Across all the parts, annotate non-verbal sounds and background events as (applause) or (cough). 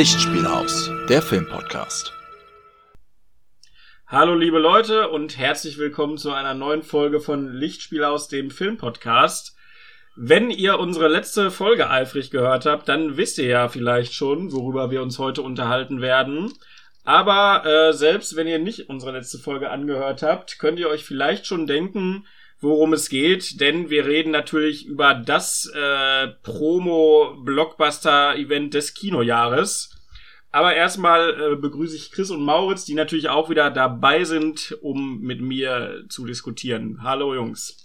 Lichtspielhaus, der Filmpodcast. Hallo liebe Leute und herzlich willkommen zu einer neuen Folge von Lichtspielhaus, dem Filmpodcast. Wenn ihr unsere letzte Folge eifrig gehört habt, dann wisst ihr ja vielleicht schon, worüber wir uns heute unterhalten werden. Aber äh, selbst wenn ihr nicht unsere letzte Folge angehört habt, könnt ihr euch vielleicht schon denken, worum es geht, denn wir reden natürlich über das äh, Promo-Blockbuster-Event des Kinojahres. Aber erstmal äh, begrüße ich Chris und Mauritz, die natürlich auch wieder dabei sind, um mit mir zu diskutieren. Hallo Jungs.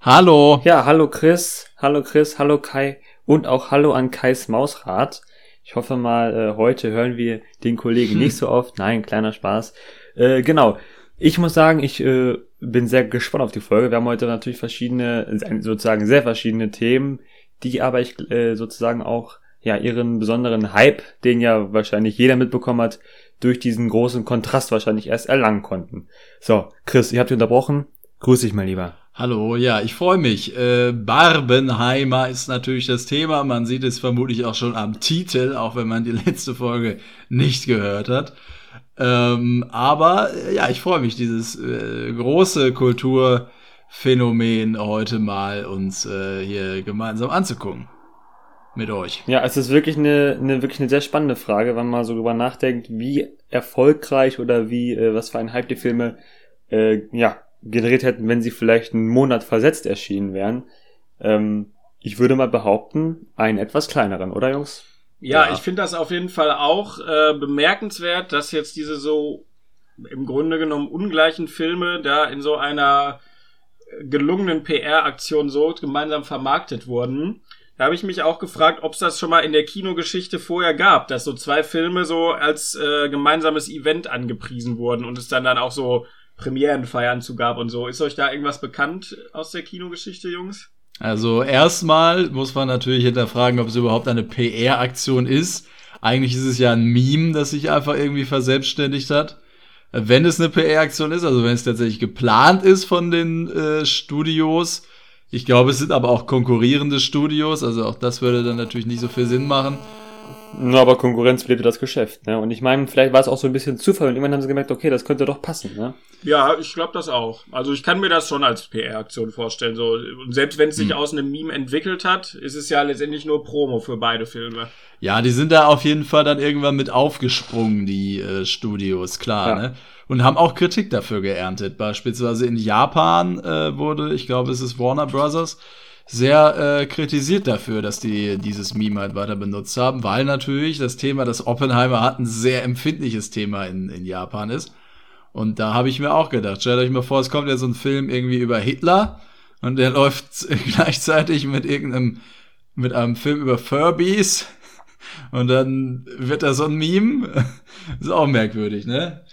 Hallo. Ja, hallo Chris, hallo Chris, hallo Kai und auch hallo an Kais Mausrad. Ich hoffe mal, äh, heute hören wir den Kollegen nicht (laughs) so oft. Nein, kleiner Spaß. Äh, genau. Ich muss sagen, ich äh, bin sehr gespannt auf die Folge. Wir haben heute natürlich verschiedene, sozusagen sehr verschiedene Themen, die aber ich äh, sozusagen auch ja ihren besonderen Hype, den ja wahrscheinlich jeder mitbekommen hat, durch diesen großen Kontrast wahrscheinlich erst erlangen konnten. So, Chris, ich habe dich unterbrochen. Grüß dich mal lieber. Hallo, ja, ich freue mich. Äh, Barbenheimer ist natürlich das Thema. Man sieht es vermutlich auch schon am Titel, auch wenn man die letzte Folge nicht gehört hat. Ähm, aber ja, ich freue mich, dieses äh, große Kulturphänomen heute mal uns äh, hier gemeinsam anzugucken. Mit euch. Ja, es ist wirklich eine, eine, wirklich eine sehr spannende Frage, wenn man so drüber nachdenkt, wie erfolgreich oder wie, äh, was für ein Hype die Filme, äh, ja, generiert hätten, wenn sie vielleicht einen Monat versetzt erschienen wären. Ähm, ich würde mal behaupten, einen etwas kleineren, oder Jungs? Ja, ja. ich finde das auf jeden Fall auch äh, bemerkenswert, dass jetzt diese so im Grunde genommen ungleichen Filme da in so einer gelungenen PR-Aktion so gemeinsam vermarktet wurden. Da habe ich mich auch gefragt, ob es das schon mal in der Kinogeschichte vorher gab, dass so zwei Filme so als äh, gemeinsames Event angepriesen wurden und es dann dann auch so Premierenfeiern zu gab und so. Ist euch da irgendwas bekannt aus der Kinogeschichte, Jungs? Also erstmal muss man natürlich hinterfragen, ob es überhaupt eine PR-Aktion ist. Eigentlich ist es ja ein Meme, das sich einfach irgendwie verselbstständigt hat. Wenn es eine PR-Aktion ist, also wenn es tatsächlich geplant ist von den äh, Studios. Ich glaube, es sind aber auch konkurrierende Studios, also auch das würde dann natürlich nicht so viel Sinn machen. Nur aber Konkurrenz belebt das Geschäft, ne? Und ich meine, vielleicht war es auch so ein bisschen Zufall und irgendwann haben sie gemerkt, okay, das könnte doch passen, ne? Ja, ich glaube das auch. Also ich kann mir das schon als PR-Aktion vorstellen. So, und selbst wenn es sich hm. aus einem Meme entwickelt hat, ist es ja letztendlich nur Promo für beide Filme. Ja, die sind da auf jeden Fall dann irgendwann mit aufgesprungen, die äh, Studios, klar, ja. ne? Und haben auch Kritik dafür geerntet. Beispielsweise in Japan äh, wurde, ich glaube, es ist Warner Brothers, sehr äh, kritisiert dafür, dass die dieses Meme halt weiter benutzt haben, weil natürlich das Thema, das Oppenheimer hat, ein sehr empfindliches Thema in, in Japan ist. Und da habe ich mir auch gedacht, stellt euch mal vor, es kommt ja so ein Film irgendwie über Hitler und der (laughs) läuft gleichzeitig mit irgendeinem, mit einem Film über Furbies und dann wird da so ein Meme. (laughs) ist auch merkwürdig, ne?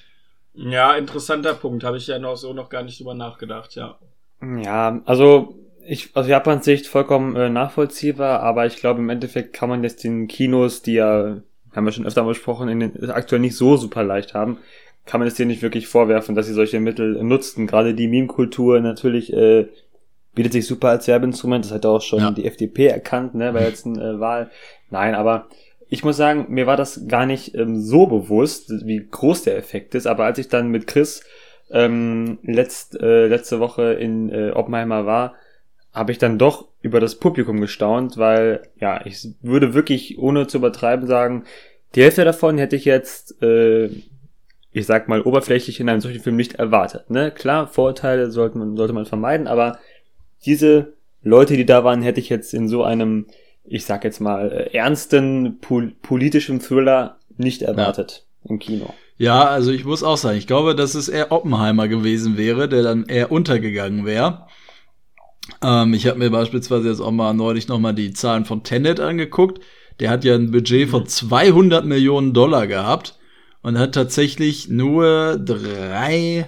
Ja, interessanter Punkt. Habe ich ja noch so noch gar nicht drüber nachgedacht, ja. Ja, also ich aus Japans Sicht vollkommen äh, nachvollziehbar, aber ich glaube im Endeffekt kann man jetzt den Kinos, die ja, haben wir schon öfter mal besprochen, in den, aktuell nicht so super leicht haben, kann man es dir nicht wirklich vorwerfen, dass sie solche Mittel nutzten. Gerade die Meme-Kultur natürlich äh, bietet sich super als Werbeinstrument. Das hat auch schon ja. die FDP erkannt, ne, bei der letzten äh, Wahl. Nein, aber ich muss sagen, mir war das gar nicht ähm, so bewusst, wie groß der Effekt ist. Aber als ich dann mit Chris ähm, letzt, äh, letzte Woche in äh, Oppenheimer war, habe ich dann doch über das Publikum gestaunt, weil ja, ich würde wirklich ohne zu übertreiben sagen, die Hälfte davon hätte ich jetzt, äh, ich sag mal, oberflächlich in einem solchen Film nicht erwartet. Ne? Klar, Vorurteile sollte man, sollte man vermeiden, aber diese Leute, die da waren, hätte ich jetzt in so einem, ich sag jetzt mal, äh, ernsten pol politischen Thriller nicht erwartet ja. im Kino. Ja, also ich muss auch sagen, ich glaube, dass es eher Oppenheimer gewesen wäre, der dann eher untergegangen wäre. Ähm, ich habe mir beispielsweise jetzt auch mal neulich noch mal die Zahlen von Tenet angeguckt. Der hat ja ein Budget von 200 Millionen Dollar gehabt und hat tatsächlich nur drei,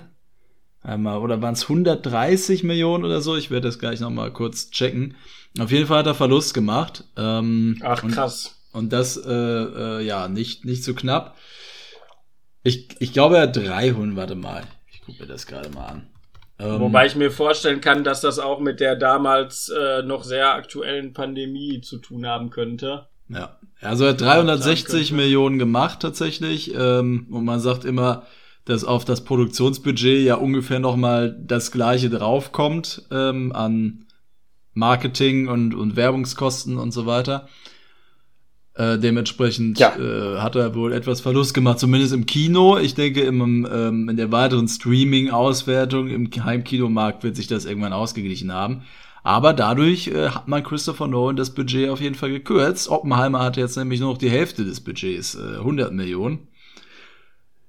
einmal, oder waren es 130 Millionen oder so? Ich werde das gleich noch mal kurz checken. Auf jeden Fall hat er Verlust gemacht. Ähm, Ach krass. Und, und das, äh, äh, ja, nicht, nicht so knapp. Ich, ich glaube, er hat 300, warte mal. Ich gucke mir das gerade mal an. Ähm, Wobei ich mir vorstellen kann, dass das auch mit der damals äh, noch sehr aktuellen Pandemie zu tun haben könnte. Ja, Also er hat 360 Millionen gemacht tatsächlich. Ähm, und man sagt immer, dass auf das Produktionsbudget ja ungefähr noch mal das gleiche draufkommt ähm, an Marketing und, und Werbungskosten und so weiter. Äh, dementsprechend Ja. äh, hat er wohl etwas Verlust gemacht, zumindest im Kino. Ich denke, im, ähm, in der weiteren Streaming-Auswertung im Heimkinomarkt wird sich das irgendwann ausgeglichen haben. Aber dadurch äh, hat man Christopher Nolan das Budget auf jeden Fall gekürzt. Oppenheimer hatte jetzt nämlich nur noch die Hälfte des Budgets, äh, 100 Millionen.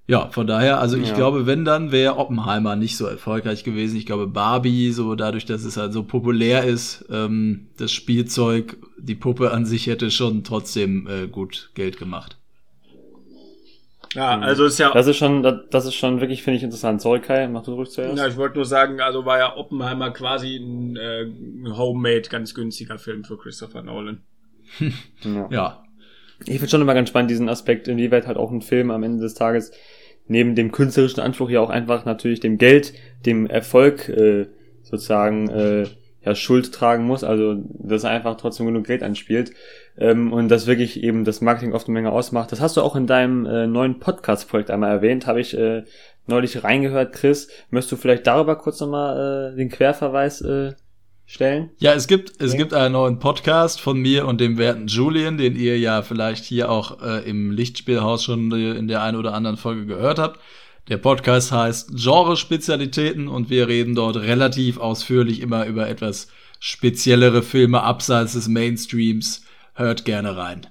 Ja, von daher, also ich Ja. glaube, wenn dann wäre Oppenheimer nicht so erfolgreich gewesen. Ich glaube, Barbie, so dadurch, dass es halt so populär ist, ähm, das Spielzeug, die Puppe an sich hätte schon trotzdem äh, gut Geld gemacht. Ja, also ist ja, Das ist schon, das, das ist schon wirklich, finde ich, interessant. Sorry, Kai, mach du ruhig zuerst. ja ich wollte nur sagen, also war ja Oppenheimer quasi ein äh, Homemade, ganz günstiger Film für Christopher Nolan. (laughs) Ja. Ja, Ich finde schon immer ganz spannend, diesen Aspekt, inwieweit halt auch ein Film am Ende des Tages neben dem künstlerischen Anspruch ja auch einfach natürlich dem Geld, dem Erfolg äh, sozusagen äh, ja Schuld tragen muss, also dass er einfach trotzdem genug Geld anspielt ähm, und das wirklich eben das Marketing oft eine Menge ausmacht. Das hast du auch in deinem äh, neuen Podcast-Projekt einmal erwähnt, habe ich äh, neulich reingehört, Chris. Möchtest du vielleicht darüber kurz nochmal äh, den Querverweis äh, stellen? Ja, es gibt, es Okay. gibt einen neuen Podcast von mir und dem werten Julian, den ihr ja vielleicht hier auch äh, im Lichtspielhaus schon in der einen oder anderen Folge gehört habt. Der Podcast heißt Genre-Spezialitäten und wir reden dort relativ ausführlich immer über etwas speziellere Filme abseits des Mainstreams. Hört gerne rein.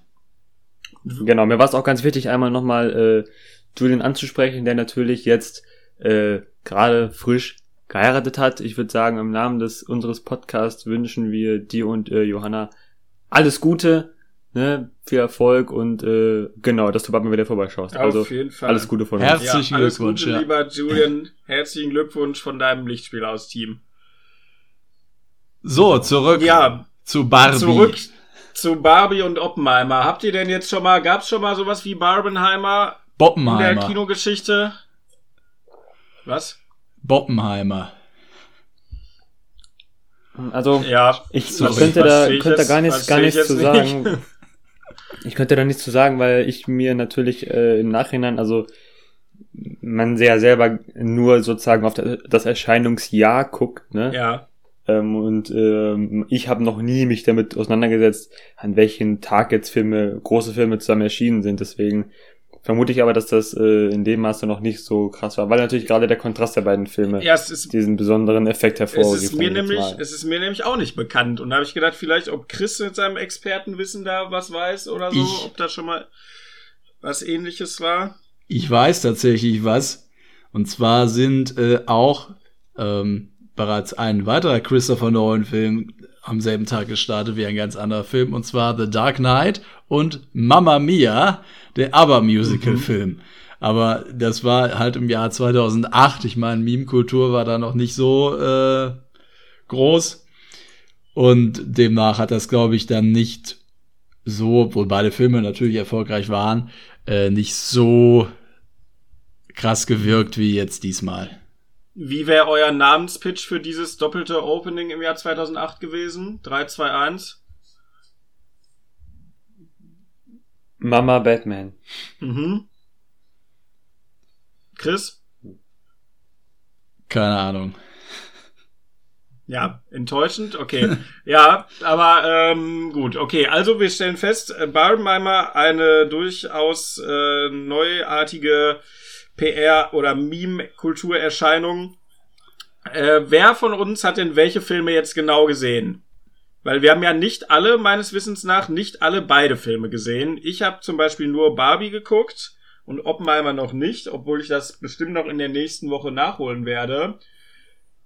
Genau, mir war es auch ganz wichtig, einmal nochmal äh, Julian anzusprechen, der natürlich jetzt äh, gerade frisch geheiratet hat. Ich würde sagen, im Namen des unseres Podcasts wünschen wir dir und äh, Johanna alles Gute, ne, viel Erfolg und äh, genau, dass du bald mal wieder vorbeischaust. also Auf jeden Fall. alles Gute von uns. Herzlichen alles Glückwunsch, Gute, ja. lieber Julian. Herzlichen Glückwunsch von deinem Lichtspiel aus Team. So, zurück Ja, zu Barbie. zurück zu Barbie und Oppenheimer. Habt ihr denn jetzt schon mal, gab's schon mal sowas wie Barbenheimer in der Boppenheimer. Kinogeschichte? Was? Boppenheimer. Also Ja, ich, Sorry. ich könnte da ich könnte da jetzt- gar nichts gar nichts zu nicht. sagen. (laughs) Ich könnte da nichts zu sagen, weil ich mir natürlich äh, im Nachhinein, also man sehr selber nur sozusagen auf das Erscheinungsjahr guckt, ne? ja. Ähm, und ähm, ich habe noch nie mich damit auseinandergesetzt, an welchen Tag jetzt Filme, große Filme zusammen erschienen sind. Deswegen vermute ich aber, dass das äh, in dem Maße noch nicht so krass war, weil natürlich gerade der Kontrast der beiden Filme Ja, es ist, diesen besonderen Effekt es hervorgeht. ist mir nämlich, es ist mir nämlich auch nicht bekannt. Und da habe ich gedacht, vielleicht, ob Chris mit seinem Expertenwissen da was weiß oder so, Ich- ob da schon mal was ähnliches war. Ich weiß tatsächlich was. Und zwar sind äh, auch ähm, bereits ein weiterer Christopher Nolan-Film am selben Tag gestartet wie ein ganz anderer Film. Und zwar The Dark Knight und Mamma Mia, der ABBA-Musical-Film. Aber das war halt im Jahr 2008. Ich meine, Meme-Kultur war da noch nicht so äh, groß. Und demnach hat das, glaube ich, dann nicht so, obwohl beide Filme natürlich erfolgreich waren, äh, nicht so krass gewirkt wie jetzt diesmal. Wie wäre euer Namenspitch für dieses doppelte Opening im Jahr 2008 gewesen? 3, 2, 1. Mama Batman. Mhm. Chris? Keine Ahnung. Ja, enttäuschend, okay. (laughs) ja, aber ähm, gut, okay. Also wir stellen fest, äh, Barbenheimer eine durchaus äh, neuartige PR- oder Meme-Kulturerscheinung. Äh, wer von uns hat denn welche Filme jetzt genau gesehen? Weil wir haben ja nicht alle, meines Wissens nach, nicht alle beide Filme gesehen. Ich habe zum Beispiel nur Barbie geguckt und Oppenheimer noch nicht, obwohl ich das bestimmt noch in der nächsten Woche nachholen werde.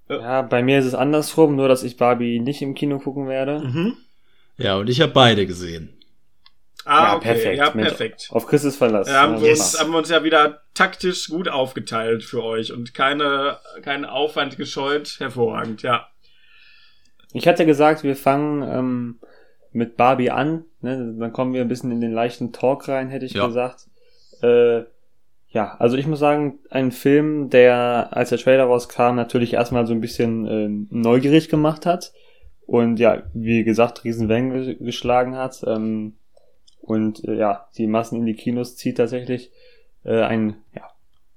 Ja, bei mir ist es andersrum, nur dass ich Barbie nicht im Kino gucken werde. Mhm. Ja, und ich habe beide gesehen. Ah, Ja, okay. perfekt, Ja, Mensch. perfekt. Auf Christus Verlass. Ja, haben, Ja, wir uns, haben wir uns ja wieder taktisch gut aufgeteilt für euch und keine, keinen Aufwand gescheut. Hervorragend, ja. Ich hatte gesagt, wir fangen ähm, mit Barbie an. Ne? Dann kommen wir ein bisschen in den leichten Talk rein, hätte ich Ja. gesagt. Äh, ja, also ich muss sagen, ein Film, der, als der Trailer rauskam, natürlich erstmal so ein bisschen ähm, neugierig gemacht hat. Und ja, wie gesagt, Riesenwellen ge- geschlagen hat. Ähm, und äh, ja, die Massen in die Kinos zieht tatsächlich äh, ein ja,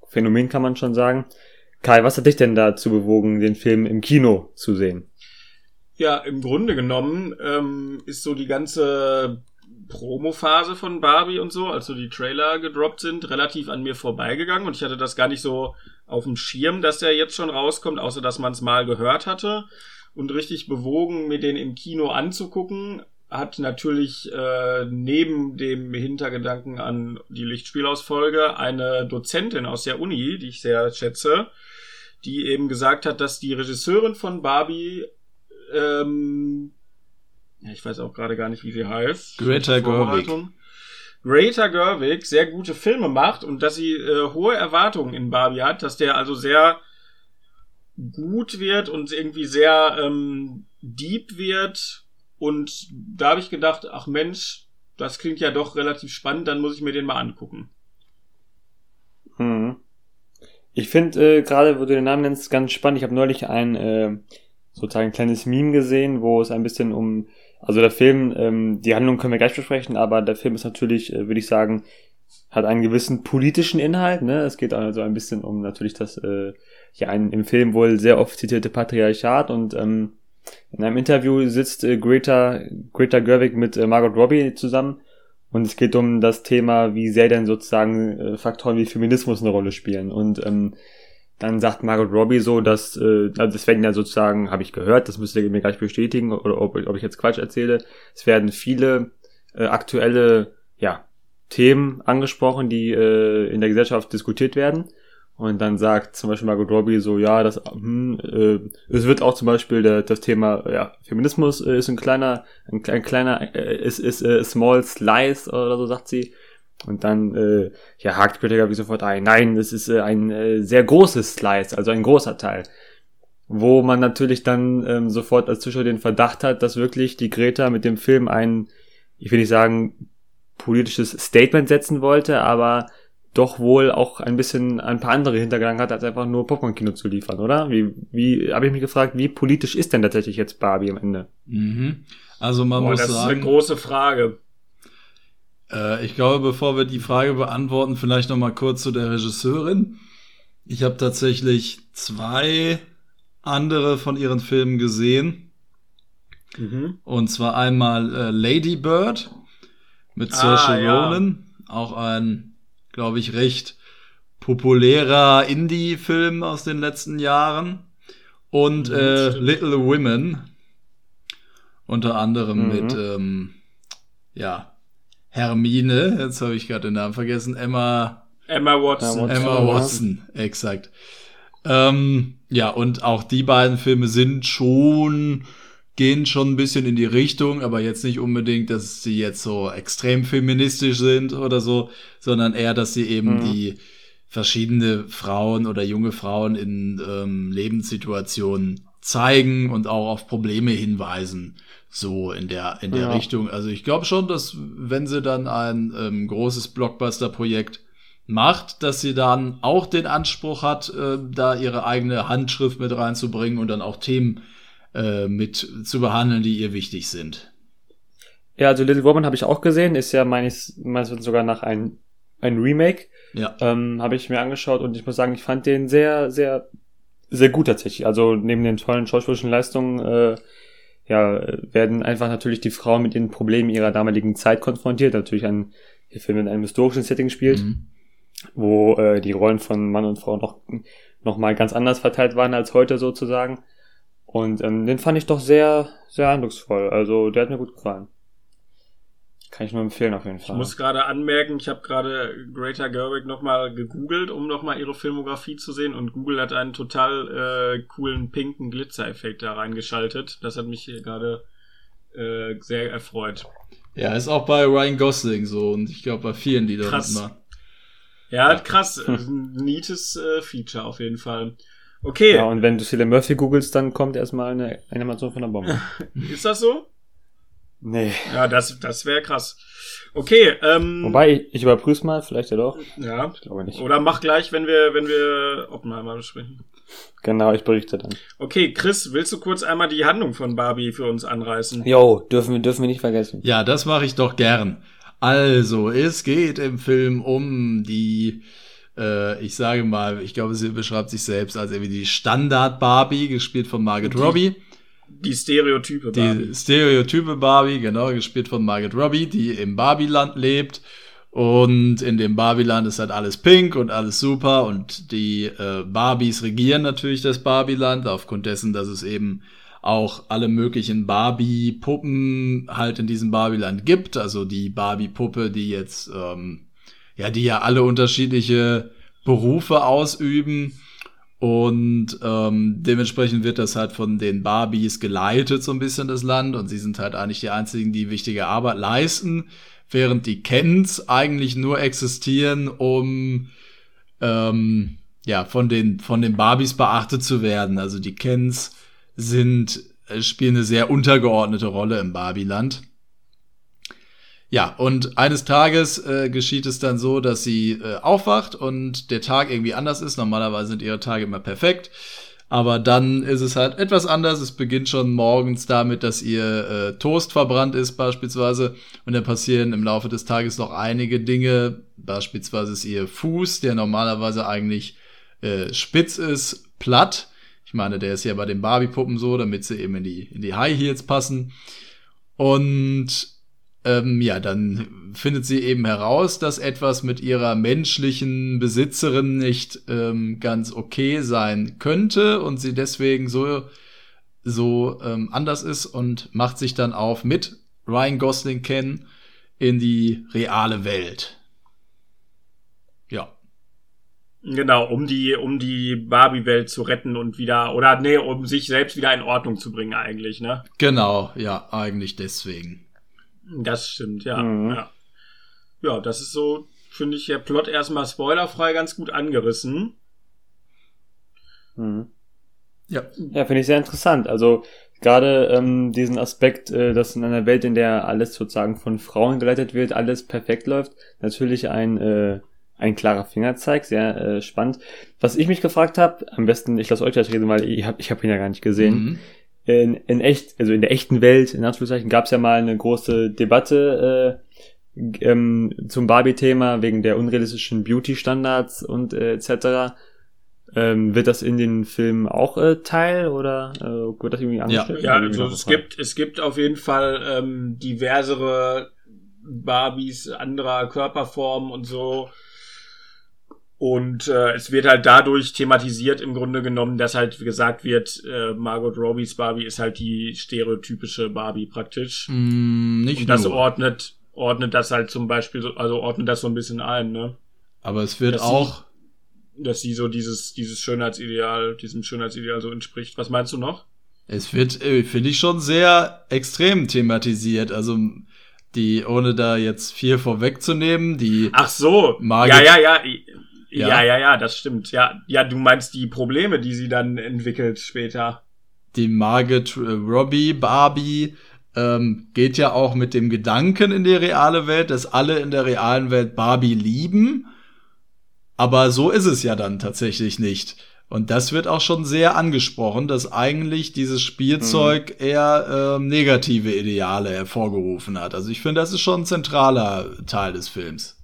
Phänomen, kann man schon sagen. Kai, was hat dich denn dazu bewogen, den Film im Kino zu sehen? Ja, im Grunde genommen ähm, ist so die ganze Promo-Phase von Barbie und so, als so die Trailer gedroppt sind, relativ an mir vorbeigegangen und ich hatte das gar nicht so auf dem Schirm, dass der jetzt schon rauskommt, außer dass man es mal gehört hatte und richtig bewogen, mir den im Kino anzugucken, hat natürlich äh, neben dem Hintergedanken an die Lichtspielausfolge eine Dozentin aus der Uni, die ich sehr schätze, die eben gesagt hat, dass die Regisseurin von Barbie ähm, ja, ich weiß auch gerade gar nicht, wie sie heißt. Greta Gerwig. Greta Gerwig sehr gute Filme macht und dass sie äh, hohe Erwartungen in Barbie hat, dass der also sehr gut wird und irgendwie sehr ähm, deep wird. Und da habe ich gedacht, ach Mensch, das klingt ja doch relativ spannend, dann muss ich mir den mal angucken. Hm. Ich finde äh, gerade, wo du den Namen nennst, ganz spannend. Ich habe neulich ein äh, sozusagen ein kleines Meme gesehen, wo es ein bisschen um, also der Film, ähm, die Handlung können wir gleich besprechen, aber der Film ist natürlich, äh, würde ich sagen, hat einen gewissen politischen Inhalt, ne? Es geht also ein bisschen um natürlich das, äh, ja, ein im Film wohl sehr oft zitierte Patriarchat und ähm, in einem Interview sitzt äh, Greta, Greta Gerwig mit äh, Margot Robbie zusammen und es geht um das Thema, wie sehr denn sozusagen äh, Faktoren wie Feminismus eine Rolle spielen und ähm, dann sagt Margot Robbie so, dass, äh, also es werden ja sozusagen, habe ich gehört, das müsst ihr mir gleich bestätigen, oder ob, ob ich jetzt Quatsch erzähle, es werden viele äh, aktuelle ja, Themen angesprochen, die äh, in der Gesellschaft diskutiert werden. Und dann sagt zum Beispiel Margot Robbie so, ja, das, hm, äh, es wird auch zum Beispiel der, das Thema, ja, Feminismus äh, ist ein kleiner, ein, ein kleiner, äh, ist, ist äh, small slice oder so sagt sie. Und dann äh, ja, hakt Peter wie sofort ein, nein, das ist äh, ein äh, sehr großes Slice, also ein großer Teil. Wo man natürlich dann ähm, sofort als Zuschauer den Verdacht hat, dass wirklich die Greta mit dem Film ein, ich will nicht sagen, politisches Statement setzen wollte, aber doch wohl auch ein bisschen ein paar andere Hintergedanken hat, als einfach nur Popcorn-Kino zu liefern, oder? Wie, wie habe ich mich gefragt, wie politisch ist denn tatsächlich jetzt Barbie am Ende? Mhm. Also man Boah, muss das sagen, ist eine große Frage. Äh, ich glaube, bevor wir die Frage beantworten, vielleicht noch mal kurz zu der Regisseurin. Ich habe tatsächlich zwei andere von ihren Filmen gesehen. Mhm. Und zwar einmal äh, Lady Bird mit Ah, Saoirse ja. Ronan, auch ein, glaube ich, recht populärer Indie-Film aus den letzten Jahren. Und Mhm, äh. Little Women, unter anderem Mhm. mit, ähm, ja, Hermine, jetzt habe ich gerade den Namen vergessen, Emma Emma Watson. Emma. Watson, exakt. Ähm, ja, und auch die beiden Filme sind schon, gehen schon ein bisschen in die Richtung, aber jetzt nicht unbedingt, dass sie jetzt so extrem feministisch sind oder so, sondern eher, dass sie eben Mhm. die verschiedene Frauen oder junge Frauen in ähm, Lebenssituationen zeigen und auch auf Probleme hinweisen, so in der in der Ja. Richtung. Also ich glaube schon, dass wenn sie dann ein ähm, großes Blockbuster-Projekt macht, dass sie dann auch den Anspruch hat, äh, da ihre eigene Handschrift mit reinzubringen und dann auch Themen äh, mit zu behandeln, die ihr wichtig sind. Ja, also Little Woman habe ich auch gesehen, ist ja meines, meines Wissens sogar nach ein, ein Remake. Ja. Ähm, habe ich mir angeschaut und ich muss sagen, ich fand den sehr, sehr, sehr gut tatsächlich. Also neben den tollen schauspielerischen Leistungen äh, ja, werden einfach natürlich die Frauen mit den Problemen ihrer damaligen Zeit konfrontiert. Natürlich ein der Film in einem historischen Setting spielt, Mhm. wo äh, die Rollen von Mann und Frau noch, noch mal ganz anders verteilt waren als heute sozusagen. Und ähm, den fand ich doch sehr, sehr eindrucksvoll. Also der hat mir gut gefallen. Kann ich nur empfehlen auf jeden Ich Fall. muss gerade anmerken, ich habe gerade Greta Gerwig nochmal gegoogelt, um nochmal ihre Filmografie zu sehen und Google hat einen total äh, coolen pinken Glitzereffekt da reingeschaltet. Das hat mich hier gerade äh, sehr erfreut. Ja, ist auch bei Ryan Gosling so und ich glaube bei vielen, die da Krass. mitmachen. Ja, krass. (laughs) äh, Ein neates äh, Feature auf jeden Fall. Okay, Ja, und wenn du Cillian Murphy googelst, dann kommt erstmal eine Animation von der Bombe. (laughs) ist das so? nee. Ja, das, das wäre krass. Okay, ähm, Wobei, ich, ich überprüf's mal, vielleicht ja doch. ja. Ich glaube nicht. Oder mach gleich, wenn wir, wenn wir Oppenheimer besprechen. Genau, ich berichte dann. Okay, Chris, willst du kurz einmal die Handlung von Barbie für uns anreißen? Jo, dürfen wir, dürfen wir nicht vergessen. Ja, das mache ich doch gern. Also, es geht im Film um die, äh, ich sage mal, ich glaube, sie beschreibt sich selbst als irgendwie die Standard-Barbie, gespielt von Margaret Die- Robbie. Die Stereotype. Die Barbie. Stereotype Barbie, genau, gespielt von Margaret Robbie, die im Barbieland lebt. Und in dem Barbieland ist halt alles pink und alles super. Und die äh, Barbies regieren natürlich das Barbieland, aufgrund dessen, dass es eben auch alle möglichen Barbie-Puppen halt in diesem Barbieland gibt. Also die Barbie-Puppe, die jetzt, ähm, ja, die ja alle unterschiedliche Berufe ausüben. Und ähm, dementsprechend wird das halt von den Barbies geleitet, so ein bisschen das Land. Und sie sind halt eigentlich die einzigen, die wichtige Arbeit leisten, während die Kens eigentlich nur existieren, um ähm, ja von den von den Barbies beachtet zu werden. Also die Kens sind äh, spielen eine sehr untergeordnete Rolle im Barbieland. Ja, und eines Tages äh, geschieht es dann so, dass sie äh, aufwacht und der Tag irgendwie anders ist. Normalerweise sind ihre Tage immer perfekt. Aber dann ist es halt etwas anders. Es beginnt schon morgens damit, dass ihr äh, Toast verbrannt ist beispielsweise. Und dann passieren im Laufe des Tages noch einige Dinge. Beispielsweise ist ihr Fuß, der normalerweise eigentlich äh, spitz ist, platt. Ich meine, der ist ja bei den Barbie-Puppen so, damit sie eben in die, in die High Heels passen. Und ähm, ja, dann findet sie eben heraus, dass etwas mit ihrer menschlichen Besitzerin nicht ähm, ganz okay sein könnte und sie deswegen so so ähm, anders ist und macht sich dann auf mit Ryan Gosling kennen in die reale Welt. Ja. Genau, um die, um die Barbie-Welt zu retten und wieder, oder nee, um sich selbst wieder in Ordnung zu bringen eigentlich, ne? Genau, ja, eigentlich deswegen. Das stimmt, ja. Mhm. Ja, ja das ist so, finde ich, der Plot erstmal spoilerfrei ganz gut angerissen. Mhm. Ja. Ja, finde ich sehr interessant. Also gerade ähm, diesen Aspekt, äh, dass in einer Welt, in der alles sozusagen von Frauen geleitet wird, alles perfekt läuft, natürlich ein äh, ein klarer Fingerzeig, sehr äh, spannend. Was ich mich gefragt habe, am besten, ich lasse euch das reden, weil ich habe ich hab ihn ja gar nicht gesehen. Mhm. In, in echt, also in der echten Welt, in Anführungszeichen, gab es ja mal eine große Debatte äh, ähm, zum Barbie-Thema wegen der unrealistischen Beauty-Standards und äh, etc. Ähm, wird das in den Filmen auch äh, Teil oder äh, wird das irgendwie angestellt? Ja, irgendwie also es gibt, es gibt auf jeden Fall ähm, diversere Barbies anderer Körperformen und so. Und äh, es wird halt dadurch thematisiert im Grunde genommen, dass halt gesagt wird, äh, Margot Robbies Barbie ist halt die stereotypische Barbie praktisch. Mm, nicht Und das nur. ordnet, ordnet das halt zum Beispiel, so, also ordnet das so ein bisschen ein, ne? Aber es wird dass auch, Dass sie so dieses, dieses Schönheitsideal, diesem Schönheitsideal so entspricht. Was meinst du noch? es wird, äh, finde ich, schon sehr extrem thematisiert. Also die, ohne da jetzt viel vorwegzunehmen, die Ach so. Margit- Ja, ja, ja. Ja, Ja? ja, ja, das stimmt. Ja, ja, du meinst die Probleme, die sie dann entwickelt später. die Margaret äh, Robbie Barbie ähm, geht ja auch mit dem Gedanken in die reale Welt, dass alle in der realen Welt Barbie lieben. Aber so ist es ja dann tatsächlich nicht. Und das wird auch schon sehr angesprochen, dass eigentlich dieses Spielzeug eher ähm, negative Ideale hervorgerufen hat. Also ich finde, das ist schon ein zentraler Teil des Films.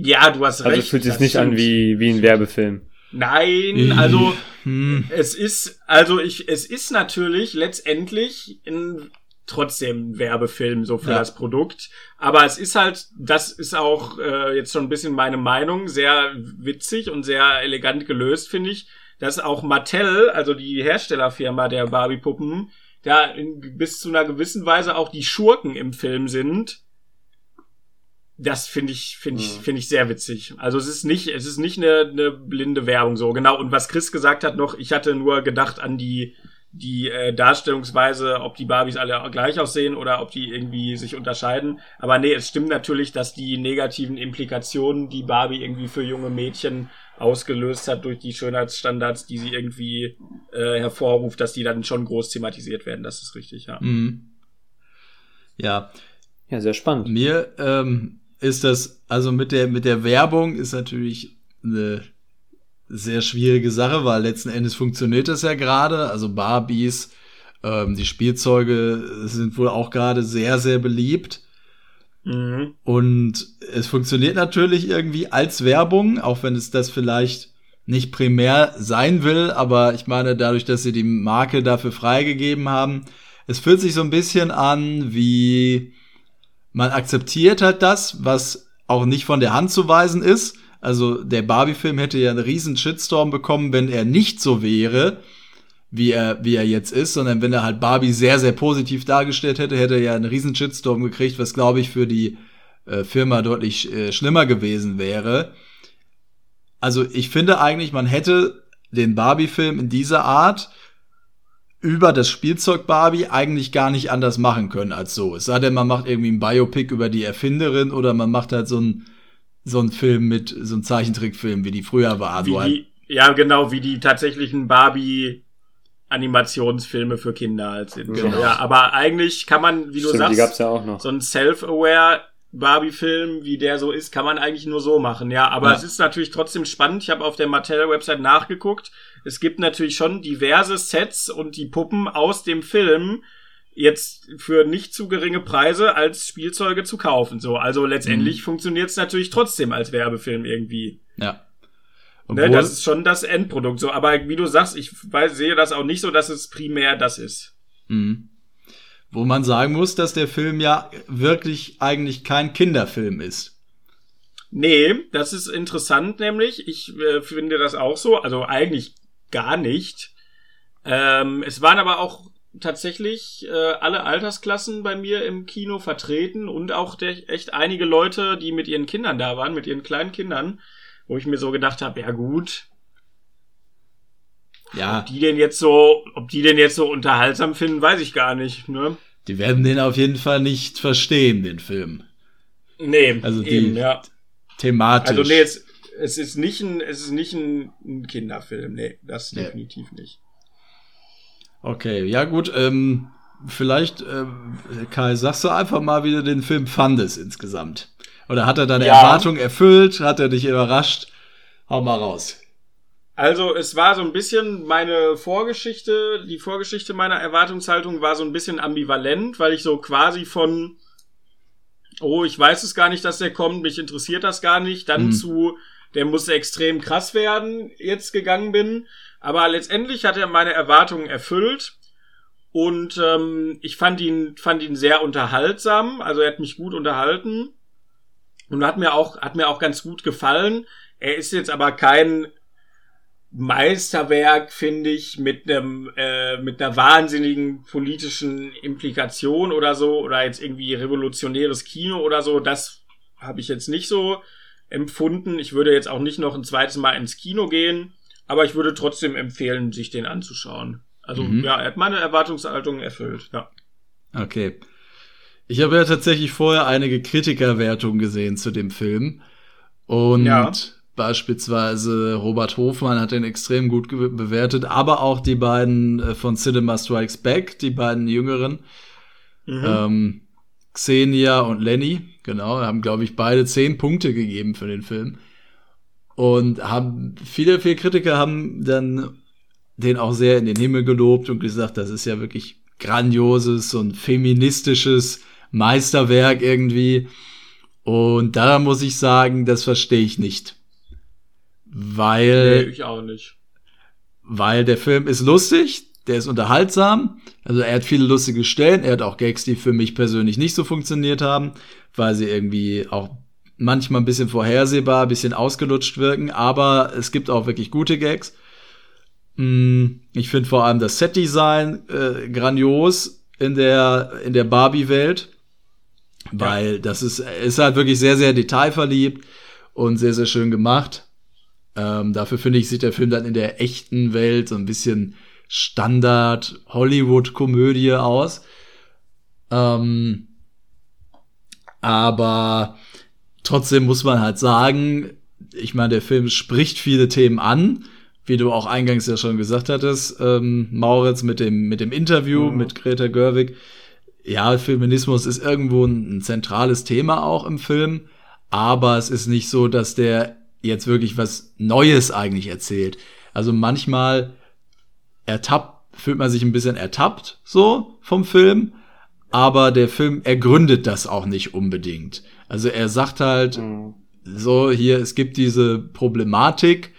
Ja, du hast Also recht. fühlt sich nicht an stimmt. wie, wie ein Werbefilm. Nein, also Hm. es ist, also ich, es ist natürlich letztendlich ein trotzdem ein Werbefilm so für Ja. das Produkt. Aber es ist halt, das ist auch äh, jetzt schon ein bisschen meine Meinung, sehr witzig und sehr elegant gelöst, finde ich, dass auch Mattel, also die Herstellerfirma der Barbie-Puppen, da in, bis zu einer gewissen Weise auch die Schurken im Film sind. Das finde ich, finde ich, Mhm. finde ich sehr witzig. Also es ist nicht, es ist nicht eine, eine blinde Werbung so. Genau. Und was Chris gesagt hat noch, ich hatte nur gedacht an die, die äh, Darstellungsweise, ob die Barbies alle gleich aussehen oder ob die irgendwie sich unterscheiden. Aber nee, es stimmt natürlich, dass die negativen Implikationen, die Barbie irgendwie für junge Mädchen ausgelöst hat durch die Schönheitsstandards, die sie irgendwie äh, hervorruft, dass die dann schon groß thematisiert werden. Das ist richtig, ja. Mhm. Ja, Ja, sehr spannend. Mir ähm, ist das, also mit der, mit der Werbung ist natürlich eine sehr schwierige Sache, weil letzten Endes funktioniert das ja gerade. Also Barbies, ähm, die Spielzeuge sind wohl auch gerade sehr, sehr beliebt. Mhm. Und es funktioniert natürlich irgendwie als Werbung, auch wenn es das vielleicht nicht primär sein will, aber ich meine, dadurch, dass sie die Marke dafür freigegeben haben, es fühlt sich so ein bisschen an, wie man akzeptiert halt das, was auch nicht von der Hand zu weisen ist. Also der Barbie-Film hätte ja einen riesen Shitstorm bekommen, wenn er nicht so wäre, wie er, wie er jetzt ist, sondern wenn er halt Barbie sehr, sehr positiv dargestellt hätte, hätte er ja einen riesen Shitstorm gekriegt, was glaube ich für die äh, Firma deutlich äh, schlimmer gewesen wäre. Also ich finde eigentlich, man hätte den Barbie-Film in dieser Art über das Spielzeug Barbie eigentlich gar nicht anders machen können als so. Es sei denn, man macht irgendwie ein Biopic über die Erfinderin oder man macht halt so ein so ein Film mit so ein Zeichentrickfilm, wie die früher war. Wie die, ja, genau, wie die tatsächlichen Barbie Animationsfilme für Kinder halt sind. Genau. Ja, aber eigentlich kann man, wie du Stimmt, sagst, ja so ein Self-Aware Barbie-Film, wie der so ist, kann man eigentlich nur so machen. Ja, aber ja. es ist natürlich trotzdem spannend. Ich habe auf der Mattel-Website nachgeguckt. Es gibt natürlich schon diverse Sets und die Puppen aus dem Film jetzt für nicht zu geringe Preise als Spielzeuge zu kaufen. So, also letztendlich mhm. funktioniert es natürlich trotzdem als Werbefilm irgendwie. Ja. Ne, das ist schon das Endprodukt. So, aber wie du sagst, ich weiß, sehe das auch nicht so, dass es primär das ist. Mhm. Wo man sagen muss, dass der Film ja wirklich eigentlich kein Kinderfilm ist. Nee, das ist interessant, nämlich. Ich äh, finde das auch so. Also eigentlich gar nicht. Ähm, es waren aber auch tatsächlich äh, alle Altersklassen bei mir im Kino vertreten und auch der, echt einige Leute, die mit ihren Kindern da waren, mit ihren kleinen Kindern, wo ich mir so gedacht habe, ja gut, ja. Ob die den jetzt so, ob die den jetzt so unterhaltsam finden, weiß ich gar nicht, ne? Die werden den auf jeden Fall nicht verstehen, den Film. Nee, also eben, die, ja. Thematisch. Also nee, es, es ist nicht ein, es ist nicht ein, ein Kinderfilm, nee, das nee. definitiv nicht. Okay, ja gut, ähm, vielleicht, ähm, Kai, sagst du einfach mal, wie du den Film fandest insgesamt. Oder hat er deine ja. Erwartung erfüllt? Hat er dich überrascht? Hau mal raus. Also es war so ein bisschen meine Vorgeschichte, die Vorgeschichte meiner Erwartungshaltung war so ein bisschen ambivalent, weil ich so quasi von, oh, ich weiß es gar nicht, dass der kommt, mich interessiert das gar nicht, dann mhm. zu, der muss extrem krass werden, jetzt gegangen bin. Aber letztendlich hat er meine Erwartungen erfüllt. Und ähm, ich fand ihn, fand ihn sehr unterhaltsam. Also er hat mich gut unterhalten. Und hat mir auch, hat mir auch ganz gut gefallen. Er ist jetzt aber kein Meisterwerk, finde ich, mit einem äh, mit einer wahnsinnigen politischen Implikation oder so oder jetzt irgendwie revolutionäres Kino oder so. Das habe ich jetzt nicht so empfunden. Ich würde jetzt auch nicht noch ein zweites Mal ins Kino gehen, aber ich würde trotzdem empfehlen, sich den anzuschauen. Also mhm. ja, er hat meine Erwartungshaltung erfüllt. Ja. Okay. Ich habe ja tatsächlich vorher einige Kritikerwertungen gesehen zu dem Film und ja Beispielsweise Robert Hofmann hat den extrem gut bewertet, aber auch die beiden äh, von Cinema Strikes Back, die beiden jüngeren, mhm. ähm, Xenia und Lenny, genau, haben, glaube ich, beide zehn Punkte gegeben für den Film. Und haben, viele, viele Kritiker haben dann den auch sehr in den Himmel gelobt und gesagt, das ist ja wirklich grandioses und feministisches Meisterwerk irgendwie. Und da muss ich sagen, das verstehe ich nicht. Weil. Nee, ich auch nicht. Weil der Film ist lustig, der ist unterhaltsam. Also er hat viele lustige Stellen. Er hat auch Gags, die für mich persönlich nicht so funktioniert haben, weil sie irgendwie auch manchmal ein bisschen vorhersehbar, ein bisschen ausgelutscht wirken. Aber es gibt auch wirklich gute Gags. Hm, ich finde vor allem das Setdesign äh, grandios in der, in der Barbie-Welt. Weil ja. das ist, ist halt wirklich sehr, sehr detailverliebt und sehr, sehr schön gemacht. Ähm, dafür finde ich, sieht der Film dann in der echten Welt so ein bisschen Standard Hollywood-Komödie aus. Ähm, aber trotzdem muss man halt sagen, ich meine, der Film spricht viele Themen an, wie du auch eingangs ja schon gesagt hattest, ähm, Mauritz mit dem, mit dem Interview mhm. mit Greta Gerwig. Ja, Feminismus ist irgendwo ein, ein zentrales Thema auch im Film, aber es ist nicht so, dass der jetzt wirklich was Neues eigentlich erzählt. Also manchmal ertappt, fühlt man sich ein bisschen ertappt so vom Film, aber der Film ergründet das auch nicht unbedingt. Also er sagt halt, mhm. so hier, es gibt diese Problematik,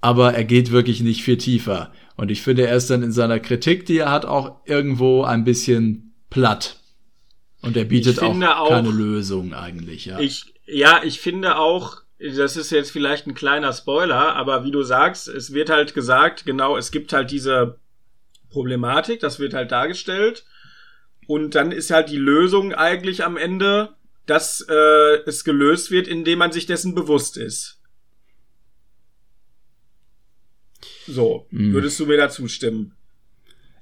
aber er geht wirklich nicht viel tiefer. Und ich finde, er ist dann in seiner Kritik, die er hat, auch irgendwo ein bisschen platt. Und er bietet auch, auch keine Lösung eigentlich, ja. Ich, ja, ich finde auch, das ist jetzt vielleicht ein kleiner Spoiler, aber wie du sagst, es wird halt gesagt, genau, es gibt halt diese Problematik, das wird halt dargestellt. Und dann ist halt die Lösung eigentlich am Ende, dass äh, es gelöst wird, indem man sich dessen bewusst ist. So, hm. würdest du mir da zustimmen?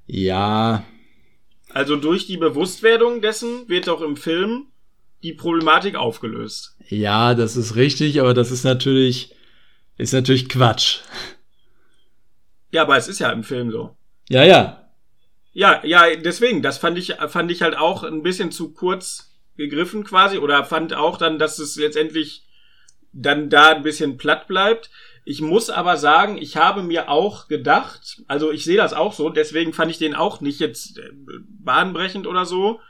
Ja. Also durch die Bewusstwerdung dessen wird auch im Film die Problematik aufgelöst. Ja, das ist richtig, aber das ist natürlich, ist natürlich Quatsch. Ja, aber es ist ja im Film so. Ja, ja. Ja, ja, deswegen, das fand ich, fand ich halt auch ein bisschen zu kurz gegriffen quasi oder fand auch dann, dass es letztendlich dann da ein bisschen platt bleibt. Ich muss aber sagen, ich habe mir auch gedacht, also ich sehe das auch so, deswegen fand ich den auch nicht jetzt äh, bahnbrechend oder so.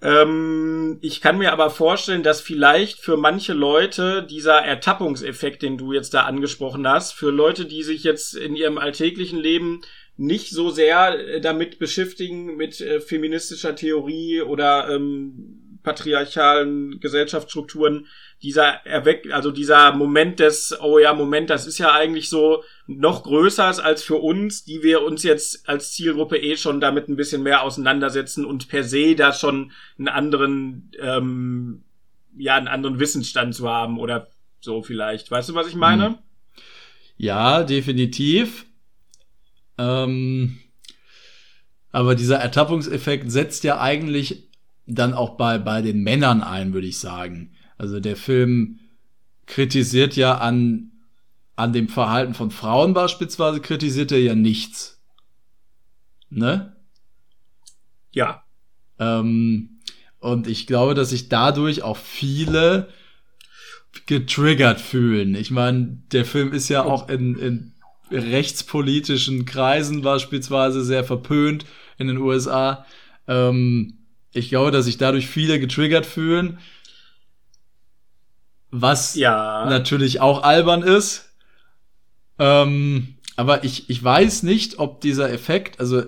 Ähm, ich kann mir aber vorstellen, dass vielleicht für manche Leute dieser Ertappungseffekt, den du jetzt da angesprochen hast, für Leute, die sich jetzt in ihrem alltäglichen Leben nicht so sehr äh, damit beschäftigen mit äh, feministischer Theorie oder ähm, patriarchalen Gesellschaftsstrukturen, dieser erweckt, also dieser Moment des, oh ja, Moment, das ist ja eigentlich so noch größer als für uns, die wir uns jetzt als Zielgruppe eh schon damit ein bisschen mehr auseinandersetzen und per se da schon einen anderen, ähm, ja, einen anderen Wissensstand zu haben oder so vielleicht. Weißt du, was ich meine? Hm. Ja, definitiv. Ähm, aber dieser Ertappungseffekt setzt ja eigentlich dann auch bei, bei den Männern ein, würde ich sagen. Also der Film kritisiert ja an, an dem Verhalten von Frauen beispielsweise, kritisiert er ja nichts. Ne? Ja. Ähm, und ich glaube, dass sich dadurch auch viele getriggert fühlen. Ich meine, der Film ist ja auch in, in rechtspolitischen Kreisen beispielsweise sehr verpönt in den USA. Ähm, ich glaube, dass sich dadurch viele getriggert fühlen was ja. natürlich auch albern ist. Ähm, aber ich, ich weiß nicht, ob dieser Effekt, also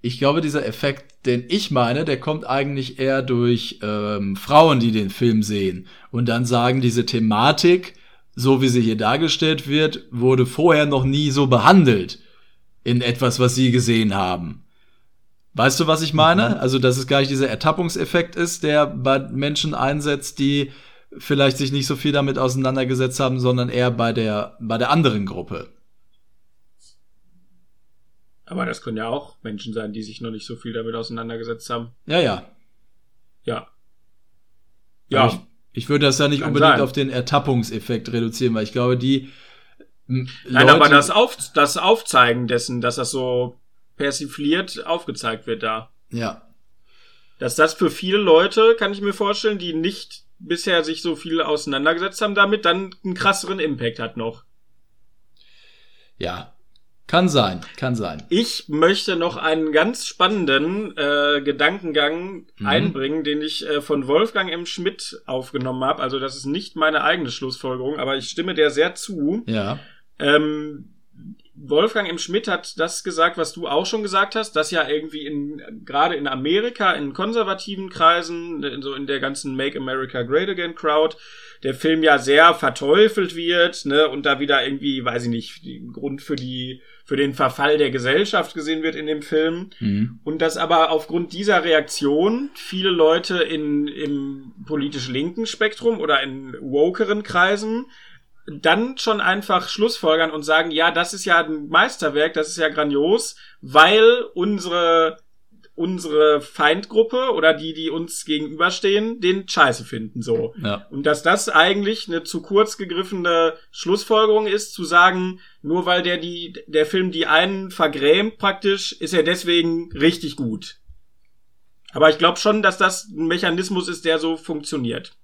ich glaube, dieser Effekt, den ich meine, der kommt eigentlich eher durch ähm, Frauen, die den Film sehen und dann sagen, diese Thematik, so wie sie hier dargestellt wird, wurde vorher noch nie so behandelt in etwas, was sie gesehen haben. Weißt du, was ich meine? Mhm. Also, dass es gar nicht dieser Ertappungseffekt ist, der bei Menschen einsetzt, die vielleicht sich nicht so viel damit auseinandergesetzt haben, sondern eher bei der, bei der anderen Gruppe. Aber das können ja auch Menschen sein, die sich noch nicht so viel damit auseinandergesetzt haben. Ja, ja. Ja. Ja. Ich, ich, würde das ja nicht unbedingt sein. auf den Ertappungseffekt reduzieren, weil ich glaube, die. Nein, Leute, aber das, auf, das Aufzeigen dessen, dass das so persifliert aufgezeigt wird da. Ja. Dass das für viele Leute, kann ich mir vorstellen, die nicht bisher sich so viel auseinandergesetzt haben damit, dann einen krasseren Impact hat noch. Ja, kann sein, kann sein. Ich möchte noch einen ganz spannenden äh, Gedankengang mhm. einbringen, den ich äh, von Wolfgang M. Schmidt aufgenommen habe. Also das ist nicht meine eigene Schlussfolgerung, aber ich stimme der sehr zu. Ja. Ähm, Wolfgang M. Schmidt hat das gesagt, was du auch schon gesagt hast, dass ja irgendwie in, gerade in Amerika, in konservativen Kreisen, in so in der ganzen Make America Great Again Crowd, der Film ja sehr verteufelt wird, ne, und da wieder irgendwie, weiß ich nicht, Grund für die, für den Verfall der Gesellschaft gesehen wird in dem Film. Mhm. Und dass aber aufgrund dieser Reaktion viele Leute in, im politisch linken Spektrum oder in wokeren Kreisen dann schon einfach Schlussfolgern und sagen, ja, das ist ja ein Meisterwerk, das ist ja grandios, weil unsere unsere Feindgruppe oder die, die uns gegenüberstehen, den Scheiße finden, so. Ja. Und dass das eigentlich eine zu kurz gegriffene Schlussfolgerung ist, zu sagen, nur weil der die, der Film die einen vergrämt praktisch, ist er deswegen richtig gut. Aber ich glaube schon, dass das ein Mechanismus ist, der so funktioniert.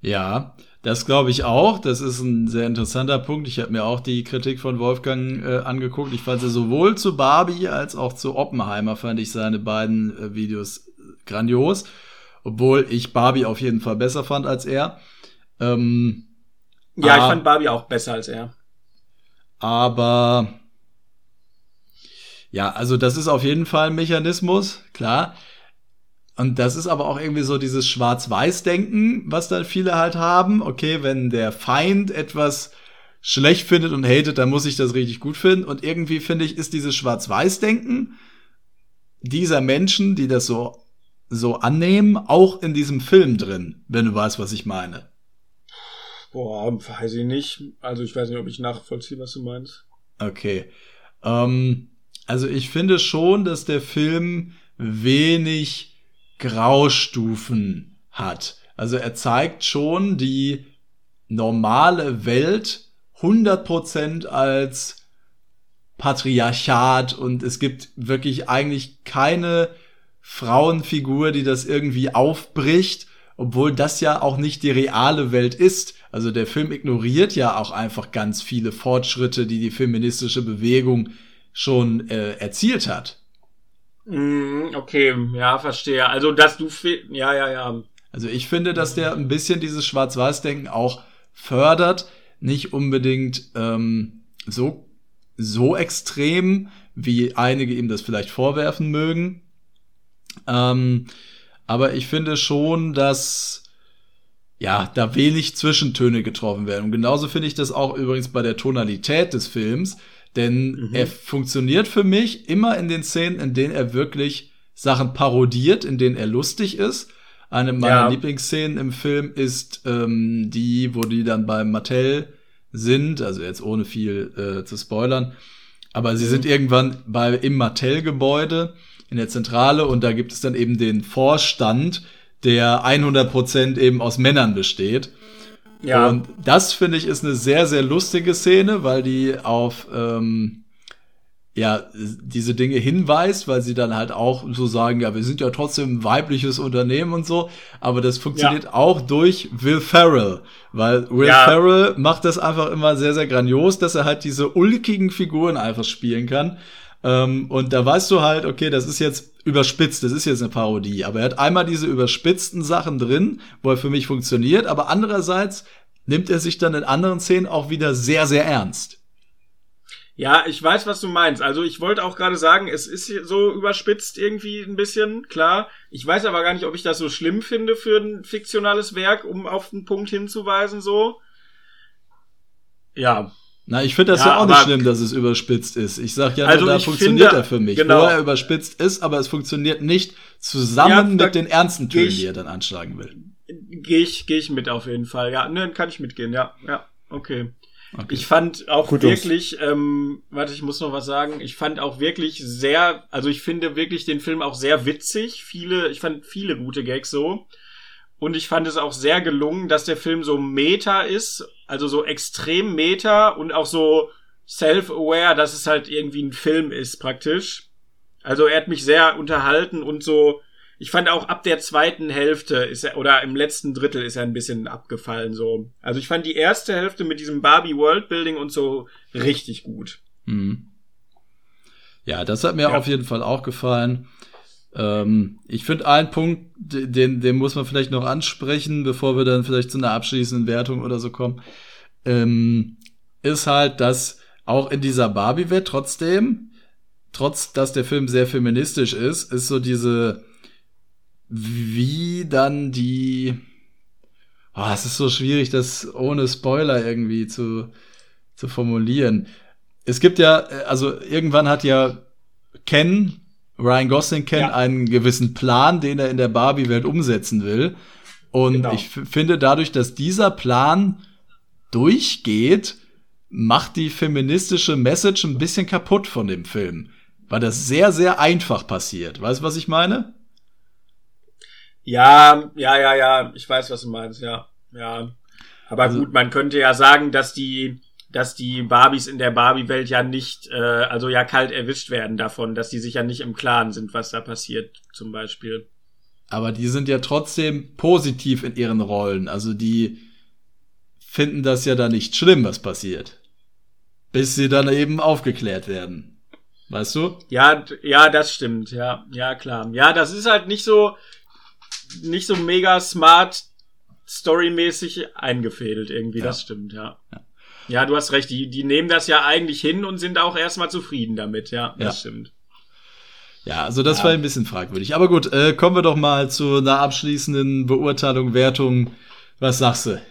Ja, Das glaube ich auch. Das ist ein sehr interessanter Punkt. Ich habe mir auch die Kritik von Wolfgang äh, angeguckt. Ich fand sie sowohl zu Barbie als auch zu Oppenheimer fand ich seine beiden äh, Videos grandios. Obwohl ich Barbie auf jeden Fall besser fand als er. Ähm, ja, ich fand Barbie auch besser als er. Aber ja, also das ist auf jeden Fall ein Mechanismus, klar. Und das ist aber auch irgendwie so dieses Schwarz-Weiß-Denken, was dann viele halt haben. Okay, wenn der Feind etwas schlecht findet und hatet, dann muss ich das richtig gut finden. Und irgendwie finde ich, ist dieses Schwarz-Weiß-Denken dieser Menschen, die das so, so annehmen, auch in diesem Film drin, wenn du weißt, was ich meine. Boah, weiß ich nicht. Also ich weiß nicht, ob ich nachvollziehe, was du meinst. Okay. Ähm, also ich finde schon, dass der Film wenig Graustufen hat. Also er zeigt schon die normale Welt 100% als Patriarchat und es gibt wirklich eigentlich keine Frauenfigur, die das irgendwie aufbricht, obwohl das ja auch nicht die reale Welt ist. Also der Film ignoriert ja auch einfach ganz viele Fortschritte, die die feministische Bewegung schon äh, erzielt hat. Mm, okay, ja, verstehe. Also, dass du, ja, ja, ja. Also, ich finde, dass der ein bisschen dieses Schwarz-Weiß-Denken auch fördert. Nicht unbedingt ähm, so, so extrem, wie einige ihm das vielleicht vorwerfen mögen. Ähm, aber ich finde schon, dass ja, da wenig Zwischentöne getroffen werden. Und genauso finde ich das auch übrigens bei der Tonalität des Films. Denn mhm. er funktioniert für mich immer in den Szenen, in denen er wirklich Sachen parodiert, in denen er lustig ist. Eine meiner ja. Lieblingsszenen im Film ist ähm, die, wo die dann beim Mattel sind, also jetzt ohne viel äh, zu spoilern. Aber sie mhm. sind irgendwann bei im Mattel-Gebäude in der Zentrale und da gibt es dann eben den Vorstand, der 100% eben aus Männern besteht. Ja. Und das finde ich ist eine sehr, sehr lustige Szene, weil die auf ähm, ja diese Dinge hinweist, weil sie dann halt auch so sagen, ja, wir sind ja trotzdem ein weibliches Unternehmen und so, aber das funktioniert ja. auch durch Will Ferrell, weil Will ja. Ferrell macht das einfach immer sehr, sehr grandios, dass er halt diese ulkigen Figuren einfach spielen kann. Ähm, und da weißt du halt, okay, das ist jetzt überspitzt, das ist jetzt eine Parodie. Aber er hat einmal diese überspitzten Sachen drin, wo er für mich funktioniert, aber andererseits nimmt er sich dann in anderen Szenen auch wieder sehr, sehr ernst. Ja, ich weiß, was du meinst. Also ich wollte auch gerade sagen, es ist so überspitzt irgendwie ein bisschen, klar. Ich weiß aber gar nicht, ob ich das so schlimm finde für ein fiktionales Werk, um auf den Punkt hinzuweisen, so. Ja, na, ich finde das ja, ja auch nicht schlimm, dass es überspitzt ist. Ich sag ja, also nur, da funktioniert finde, er für mich. Genau. Wo er überspitzt ist, aber es funktioniert nicht zusammen ja, mit den ernsten Tönen, die er dann anschlagen will. Gehe ich, geh ich mit auf jeden Fall. Ja, ne, kann ich mitgehen. Ja, ja, okay. okay. Ich fand auch Gut wirklich, ähm, warte, ich muss noch was sagen. Ich fand auch wirklich sehr, also ich finde wirklich den Film auch sehr witzig. Viele, ich fand viele gute Gags so. Und ich fand es auch sehr gelungen, dass der Film so meta ist, also so extrem meta und auch so self-aware, dass es halt irgendwie ein Film ist praktisch. Also er hat mich sehr unterhalten und so, ich fand auch ab der zweiten Hälfte ist er, oder im letzten Drittel ist er ein bisschen abgefallen so. Also ich fand die erste Hälfte mit diesem Barbie Worldbuilding und so richtig gut. Mhm. Ja, das hat mir ja. auf jeden Fall auch gefallen. Ähm, ich finde einen Punkt, den, den muss man vielleicht noch ansprechen, bevor wir dann vielleicht zu einer abschließenden Wertung oder so kommen, ähm, ist halt, dass auch in dieser Barbie-Welt trotzdem, trotz dass der Film sehr feministisch ist, ist so diese, wie dann die, oh, es ist so schwierig, das ohne Spoiler irgendwie zu, zu formulieren. Es gibt ja, also irgendwann hat ja Ken, Ryan Gosling kennt ja. einen gewissen Plan, den er in der Barbie-Welt umsetzen will. Und genau. ich finde dadurch, dass dieser Plan durchgeht, macht die feministische Message ein bisschen kaputt von dem Film. Weil das sehr, sehr einfach passiert. Weißt du, was ich meine? Ja, ja, ja, ja. Ich weiß, was du meinst, ja. Ja. Aber also, gut, man könnte ja sagen, dass die dass die Barbies in der Barbie-Welt ja nicht, äh, also ja kalt erwischt werden davon, dass die sich ja nicht im Klaren sind, was da passiert, zum Beispiel. Aber die sind ja trotzdem positiv in ihren Rollen. Also die, finden das ja dann nicht schlimm, was passiert. Bis sie dann eben aufgeklärt werden. Weißt du? Ja, ja, das stimmt, ja, ja, klar. Ja, das ist halt nicht so, nicht so mega smart storymäßig eingefädelt irgendwie, ja. das stimmt, ja. ja. Ja, du hast recht, die, die nehmen das ja eigentlich hin und sind auch erstmal zufrieden damit, ja, das ja. stimmt. Ja, also das war ein bisschen fragwürdig. Aber gut, äh, kommen wir doch mal zu einer abschließenden Beurteilung, Wertung. Was sagst du?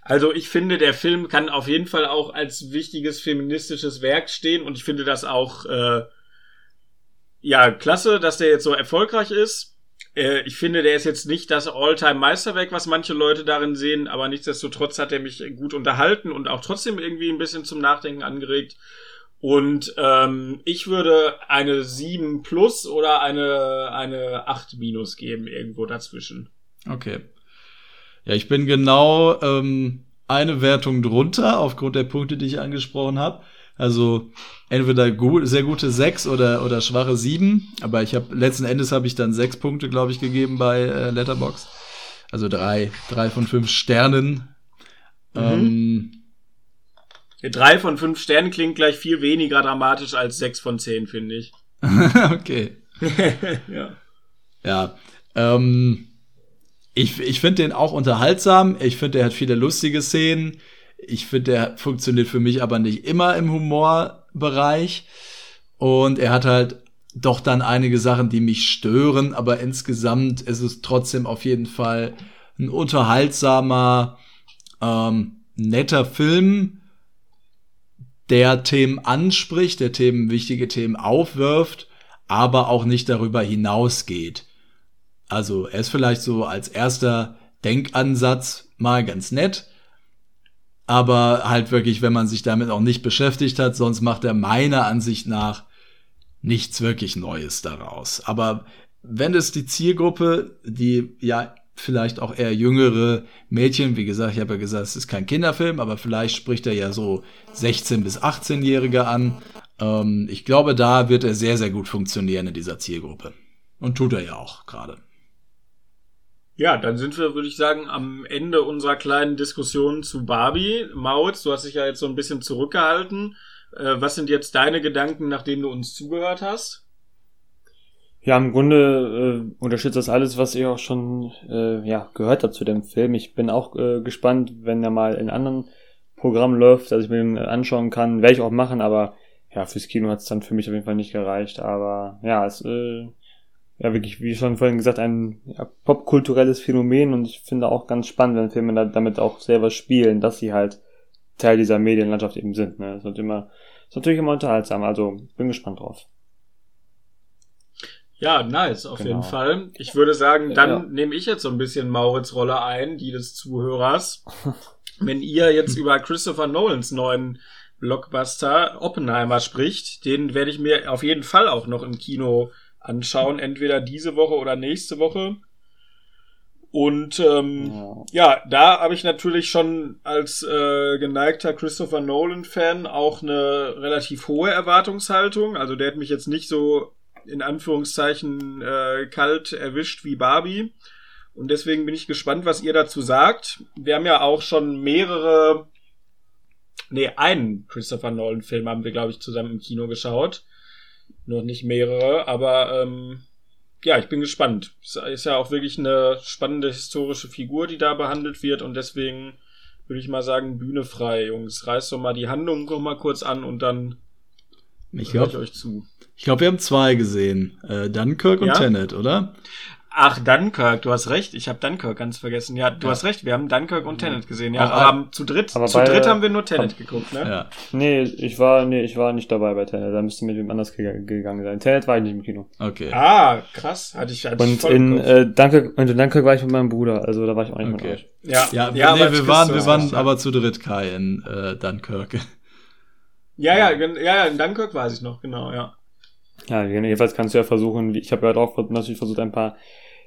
Also ich finde, der Film kann auf jeden Fall auch als wichtiges feministisches Werk stehen und ich finde das auch äh, ja klasse, dass der jetzt so erfolgreich ist. Äh, ich finde, der ist jetzt nicht das All-Time-Meisterwerk, was manche Leute darin sehen, aber nichtsdestotrotz hat er mich gut unterhalten und auch trotzdem irgendwie ein bisschen zum Nachdenken angeregt. Und ähm, ich würde eine 7 plus oder eine, eine 8 minus geben, irgendwo dazwischen. Okay. Ja, ich bin genau ähm, eine Wertung drunter, aufgrund der Punkte, die ich angesprochen habe. Also entweder gut, sehr gute 6 oder, oder schwache 7. Aber ich habe letzten Endes habe ich dann 6 Punkte, glaube ich, gegeben bei äh, Letterbox. Also drei, drei von fünf Sternen. Mhm. Ähm, Drei von fünf Sternen klingt gleich viel weniger dramatisch als sechs von zehn, finde ich. (laughs) okay. (laughs) ja. Ja. Ähm, ich ich finde den auch unterhaltsam. Ich finde, der hat viele lustige Szenen. Ich finde, der funktioniert für mich aber nicht immer im Humorbereich. Und er hat halt doch dann einige Sachen, die mich stören, aber insgesamt ist es trotzdem auf jeden Fall ein unterhaltsamer, ähm, netter Film, der Themen anspricht, der Themen, wichtige Themen aufwirft, aber auch nicht darüber hinausgeht. Also er ist vielleicht so als erster Denkansatz mal ganz nett, aber halt wirklich, wenn man sich damit auch nicht beschäftigt hat, sonst macht er meiner Ansicht nach nichts wirklich Neues daraus. Aber wenn es die Zielgruppe, die ja vielleicht auch eher jüngere Mädchen. Wie gesagt, ich habe ja gesagt, es ist kein Kinderfilm, aber vielleicht spricht er ja so 16- bis 18-Jährige an. Ähm, ich glaube, da wird er sehr, sehr gut funktionieren in dieser Zielgruppe. Und tut er ja auch gerade. Ja, dann sind wir, würde ich sagen, am Ende unserer kleinen Diskussion zu Barbie. Mautz, du hast dich ja jetzt so ein bisschen zurückgehalten. Äh, was sind jetzt deine Gedanken, nachdem du uns zugehört hast? Ja, im Grunde äh, unterstützt das alles, was ihr auch schon äh, ja, gehört habt zu dem Film. Ich bin auch äh, gespannt, wenn er mal in anderen Programmen läuft, dass ich mir den anschauen kann. Werde ich auch machen, aber ja, fürs Kino hat es dann für mich auf jeden Fall nicht gereicht. Aber ja, es äh, ja wirklich, wie schon vorhin gesagt, ein ja, popkulturelles Phänomen und ich finde auch ganz spannend, wenn Filme da, damit auch selber spielen, dass sie halt Teil dieser Medienlandschaft eben sind. Ne? Das ist immer, ist natürlich immer unterhaltsam, also bin gespannt drauf. Ja, nice, auf genau. jeden Fall. Ich würde sagen, dann ja. nehme ich jetzt so ein bisschen Maurits Rolle ein, die des Zuhörers. (laughs) Wenn ihr jetzt über Christopher Nolans neuen Blockbuster Oppenheimer spricht, den werde ich mir auf jeden Fall auch noch im Kino anschauen, entweder diese Woche oder nächste Woche. Und ähm, ja. ja da habe ich natürlich schon als äh, geneigter Christopher Nolan-Fan auch eine relativ hohe Erwartungshaltung. Also der hat mich jetzt nicht so in Anführungszeichen äh, kalt erwischt wie Barbie. Und deswegen bin ich gespannt, was ihr dazu sagt. Wir haben ja auch schon mehrere, nee, einen Christopher Nolan-Film haben wir, glaube ich, zusammen im Kino geschaut. Noch nicht mehrere, aber ähm, ja, ich bin gespannt. Es ist ja auch wirklich eine spannende historische Figur, die da behandelt wird und deswegen würde ich mal sagen, Bühne frei, Jungs. Reißt doch mal die Handlung noch mal kurz an und dann ich höre ich euch zu. Ich glaube, wir haben zwei gesehen. Äh, Dunkirk und ja? Tenet, oder? Ach, Dunkirk, du hast recht. Ich habe Dunkirk ganz vergessen. Ja, du ja. hast recht. Wir haben Dunkirk und Tenet gesehen. Ja, aber, aber zu dritt, aber zu beide, dritt haben wir nur Tenet geguckt, ne? Ja. Nee, ich war, nee, ich war nicht dabei bei Tenet. Da müsste mit wem anders gegangen sein. Tenet war ich nicht im Kino. Okay. Ah, krass. Hatte ich, hatte und ich in äh, Dunkirk, und in Dunkirk war ich mit meinem Bruder. Also da war ich auch nicht okay. mit euch. Ja, ja, ja nee, wir waren, wir waren aber zu dritt Kai in äh, Dunkirk. Ja, ja, ja, ja, in Dunkirk weiß ich noch, genau, ja. Ja, jedenfalls kannst du ja versuchen, ich habe ja auch natürlich versucht, ein paar,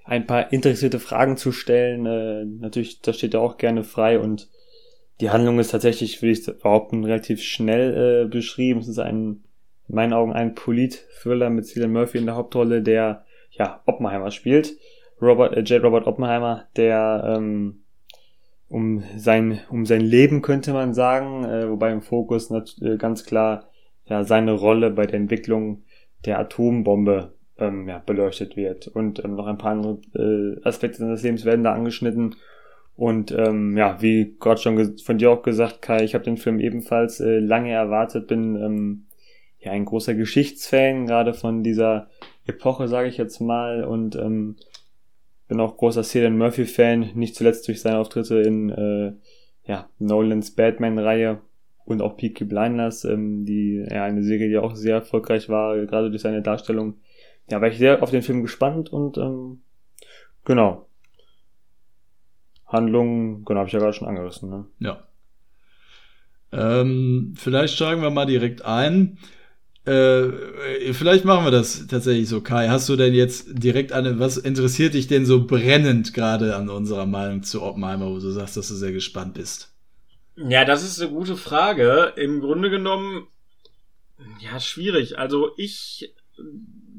ein paar interessierte Fragen zu stellen. Äh, natürlich, das steht ja auch gerne frei und die Handlung ist tatsächlich, würde ich behaupten, relativ schnell äh, beschrieben. Es ist ein, in meinen Augen ein Polit-Thriller mit Cillian Murphy in der Hauptrolle, der ja Oppenheimer spielt. Robert, äh, J. Robert Oppenheimer, der ähm, um sein, um sein Leben, könnte man sagen, äh, wobei im Fokus äh, ganz klar ja, seine Rolle bei der Entwicklung der Atombombe ähm, ja, beleuchtet wird. Und ähm, noch ein paar andere äh, Aspekte seines Lebens werden da angeschnitten. Und ähm, ja, wie gerade schon von dir auch gesagt, Kai, ich habe den Film ebenfalls äh, lange erwartet, bin ähm, ja ein großer Geschichtsfan, gerade von dieser Epoche, sage ich jetzt mal, und ähm, bin auch großer Cillian Murphy-Fan, nicht zuletzt durch seine Auftritte in äh, ja, Nolans Batman-Reihe und auch Peaky Blinders, ähm, die ja eine Serie, die auch sehr erfolgreich war, gerade durch seine Darstellung. Ja, war ich sehr auf den Film gespannt und ähm, genau. Handlung, genau, habe ich ja gerade schon angerissen. Ne? Ja. Ähm, vielleicht steigen wir mal direkt ein. Äh, vielleicht machen wir das tatsächlich so, Kai. Hast du denn jetzt direkt eine, was interessiert dich denn so brennend gerade an unserer Meinung zu Oppenheimer, wo du sagst, dass du sehr gespannt bist? Ja, das ist eine gute Frage. Im Grunde genommen, ja, schwierig. Also ich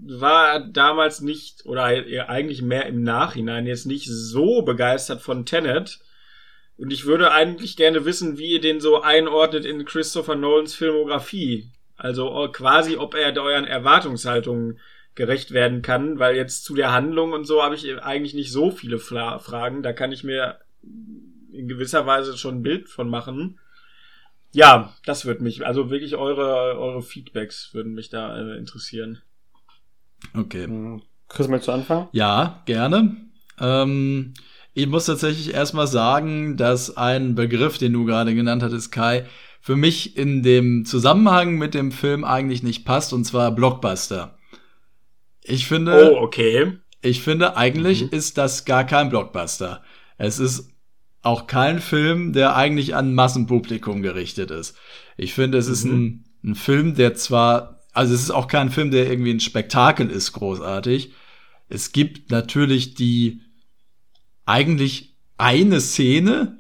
war damals nicht, oder eigentlich mehr im Nachhinein, jetzt nicht so begeistert von Tenet. Und ich würde eigentlich gerne wissen, wie ihr den so einordnet in Christopher Nolans Filmografie. Also quasi, ob er euren Erwartungshaltungen gerecht werden kann, weil jetzt zu der Handlung und so habe ich eigentlich nicht so viele Fra Fragen. Da kann ich mir in gewisser Weise schon ein Bild von machen. Ja, das würde mich, also wirklich eure, eure Feedbacks würden mich da äh, interessieren. Okay. Hm. Chris, möchtest du anfangen? Ja, gerne. Ähm, ich muss tatsächlich erstmal sagen, dass ein Begriff, den du gerade genannt hattest, Kai, für mich in dem Zusammenhang mit dem Film eigentlich nicht passt, und zwar Blockbuster. Ich finde. Oh, okay. Ich finde, eigentlich mhm. ist das gar kein Blockbuster. Es ist auch kein Film, der eigentlich an Massenpublikum gerichtet ist. Ich finde, es mhm. ist ein, ein Film, der zwar also es ist auch kein Film, der irgendwie ein Spektakel ist, großartig. Es gibt natürlich die eigentlich eine Szene,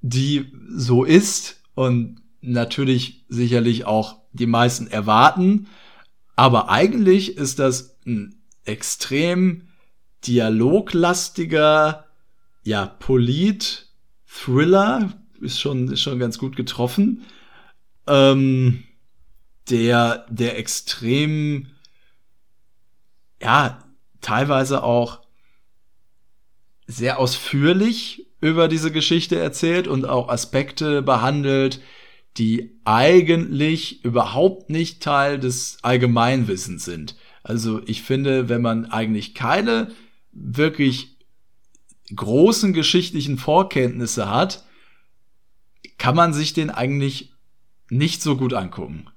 die so ist und natürlich sicherlich auch die meisten erwarten. Aber eigentlich ist das ein extrem dialoglastiger, ja, Polit-Thriller, ist schon, ist schon ganz gut getroffen. Ähm, der, der extrem, ja, teilweise auch sehr ausführlich über diese Geschichte erzählt und auch Aspekte behandelt, die eigentlich überhaupt nicht Teil des Allgemeinwissens sind. Also ich finde, wenn man eigentlich keine wirklich großen geschichtlichen Vorkenntnisse hat, kann man sich den eigentlich nicht so gut angucken.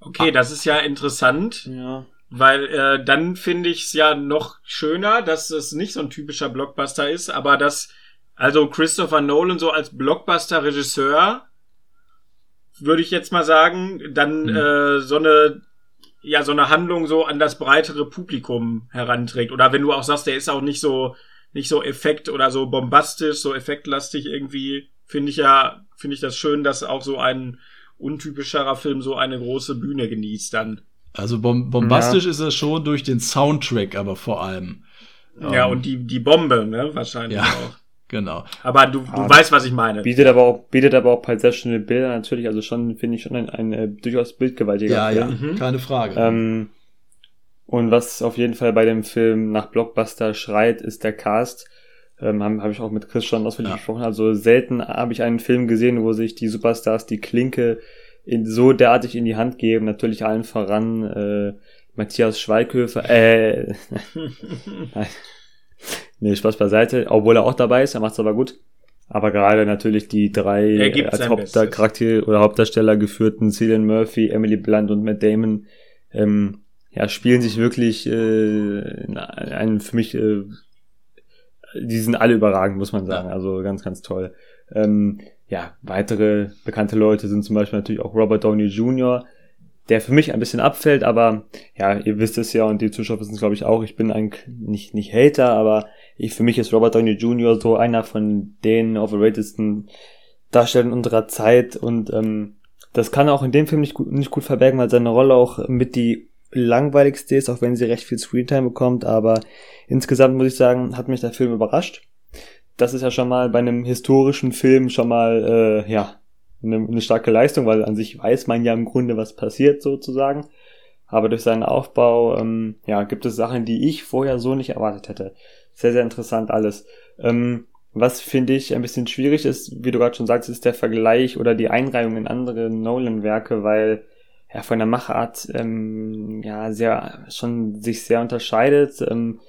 Okay, das ist ja interessant. Ja. Weil äh, dann finde ich es ja noch schöner, dass es nicht so ein typischer Blockbuster ist, aber dass also Christopher Nolan so als Blockbuster-Regisseur würde ich jetzt mal sagen, dann mhm. äh, so eine ja so eine Handlung so an das breitere Publikum heranträgt. Oder wenn du auch sagst, der ist auch nicht so nicht so effekt oder so bombastisch, so effektlastig irgendwie, finde ich ja finde ich das schön, dass auch so ein untypischerer Film so eine große Bühne genießt dann. Also bom bombastisch ja. ist er schon durch den Soundtrack, aber vor allem. Ja, um, ähm, und die, die Bombe, ne, wahrscheinlich ja, auch. (laughs) Genau. Aber du, du ah, weißt, was ich meine. Bietet aber auch, bietet aber auch paar sehr schöne Bilder natürlich, also schon, finde ich schon ein, ein, ein, äh, durchaus bildgewaltiger ja, Film. Ja, mhm. keine Frage. Ähm, und was auf jeden Fall bei dem Film nach Blockbuster schreit, ist der Cast. Ähm, Habe hab ich auch mit Chris schon ausführlich ja. gesprochen. Also selten habe ich einen Film gesehen, wo sich die Superstars die Klinke in, so derartig in die Hand geben. Natürlich allen voran äh, Matthias Schweighöfer. Äh, (laughs) nee, Spaß beiseite. Obwohl er auch dabei ist, er macht's aber gut. Aber gerade natürlich die drei als Hauptcharakter oder Hauptdarsteller geführten Cillian Murphy, Emily Blunt und Matt Damon ähm, ja, spielen sich wirklich äh, einen für mich äh, die sind alle überragend, muss man sagen. Also ganz, ganz toll. Ähm, ja, weitere bekannte Leute sind zum Beispiel natürlich auch Robert Downey Jr., der für mich ein bisschen abfällt, aber ja, ihr wisst es ja und die Zuschauer wissen es glaube ich auch, ich bin ein nicht, nicht Hater, aber ich, für mich ist Robert Downey Jr. so einer von den overratedsten Darstellern unserer Zeit und ähm, das kann er auch in dem Film nicht gut, nicht gut verbergen, weil seine Rolle auch mit die langweiligste ist, auch wenn sie recht viel Screentime bekommt, aber insgesamt muss ich sagen, hat mich der Film überrascht. das ist ja schon mal bei einem historischen Film schon mal, äh, ja, eine, eine starke Leistung, weil an sich weiß man ja im Grunde, was passiert sozusagen. Aber durch seinen Aufbau, ähm, ja, gibt es Sachen, die ich vorher so nicht erwartet hätte. Sehr, sehr interessant alles. Ähm, was finde ich ein bisschen schwierig ist, wie du gerade schon sagst, ist der Vergleich oder die Einreihung in andere Nolan-Werke, weil ja von der Machart ähm, ja sehr schon sich sehr unterscheidet. Ähm,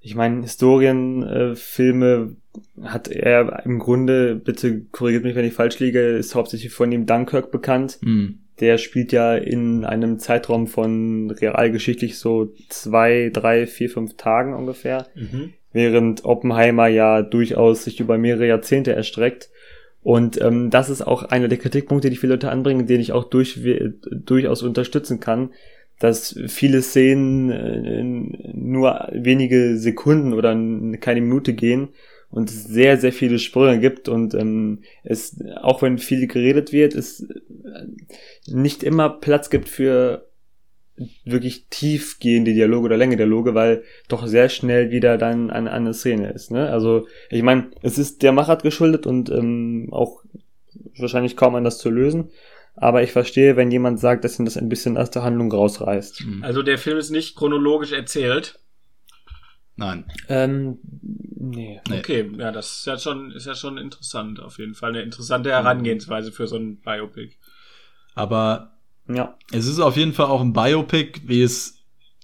ich meine, Historienfilme äh, hat er im Grunde, bitte korrigiert mich, wenn ich falsch liege, ist hauptsächlich von ihm Dunkirk bekannt. Mhm. Der spielt ja in einem Zeitraum von realgeschichtlich so zwei, drei, vier, fünf Tagen ungefähr. Mhm. Während Oppenheimer ja durchaus sich über mehrere Jahrzehnte erstreckt. Und ähm, das ist auch einer der Kritikpunkte, die viele Leute anbringen, den ich auch durch, durchaus unterstützen kann, dass viele Szenen äh, nur wenige Sekunden oder keine Minute gehen und es sehr, sehr viele Sprünge gibt und ähm, es, auch wenn viel geredet wird, es äh, nicht immer Platz gibt für wirklich tiefgehende Dialoge oder Länge Dialoge, weil doch sehr schnell wieder dann eine, eine Szene ist. Ne? Also ich meine, es ist der Machart geschuldet und ähm, auch wahrscheinlich kaum anders zu lösen. Aber ich verstehe, wenn jemand sagt, dass ihn das ein bisschen aus der Handlung rausreißt. Mhm. Also der Film ist nicht chronologisch erzählt. Nein. Ähm, nee. Okay, ja, das ist ja schon, ist ja schon interessant, auf jeden Fall. Eine interessante Herangehensweise für so ein Biopic. Aber ja. es ist auf jeden Fall auch ein Biopic, wie es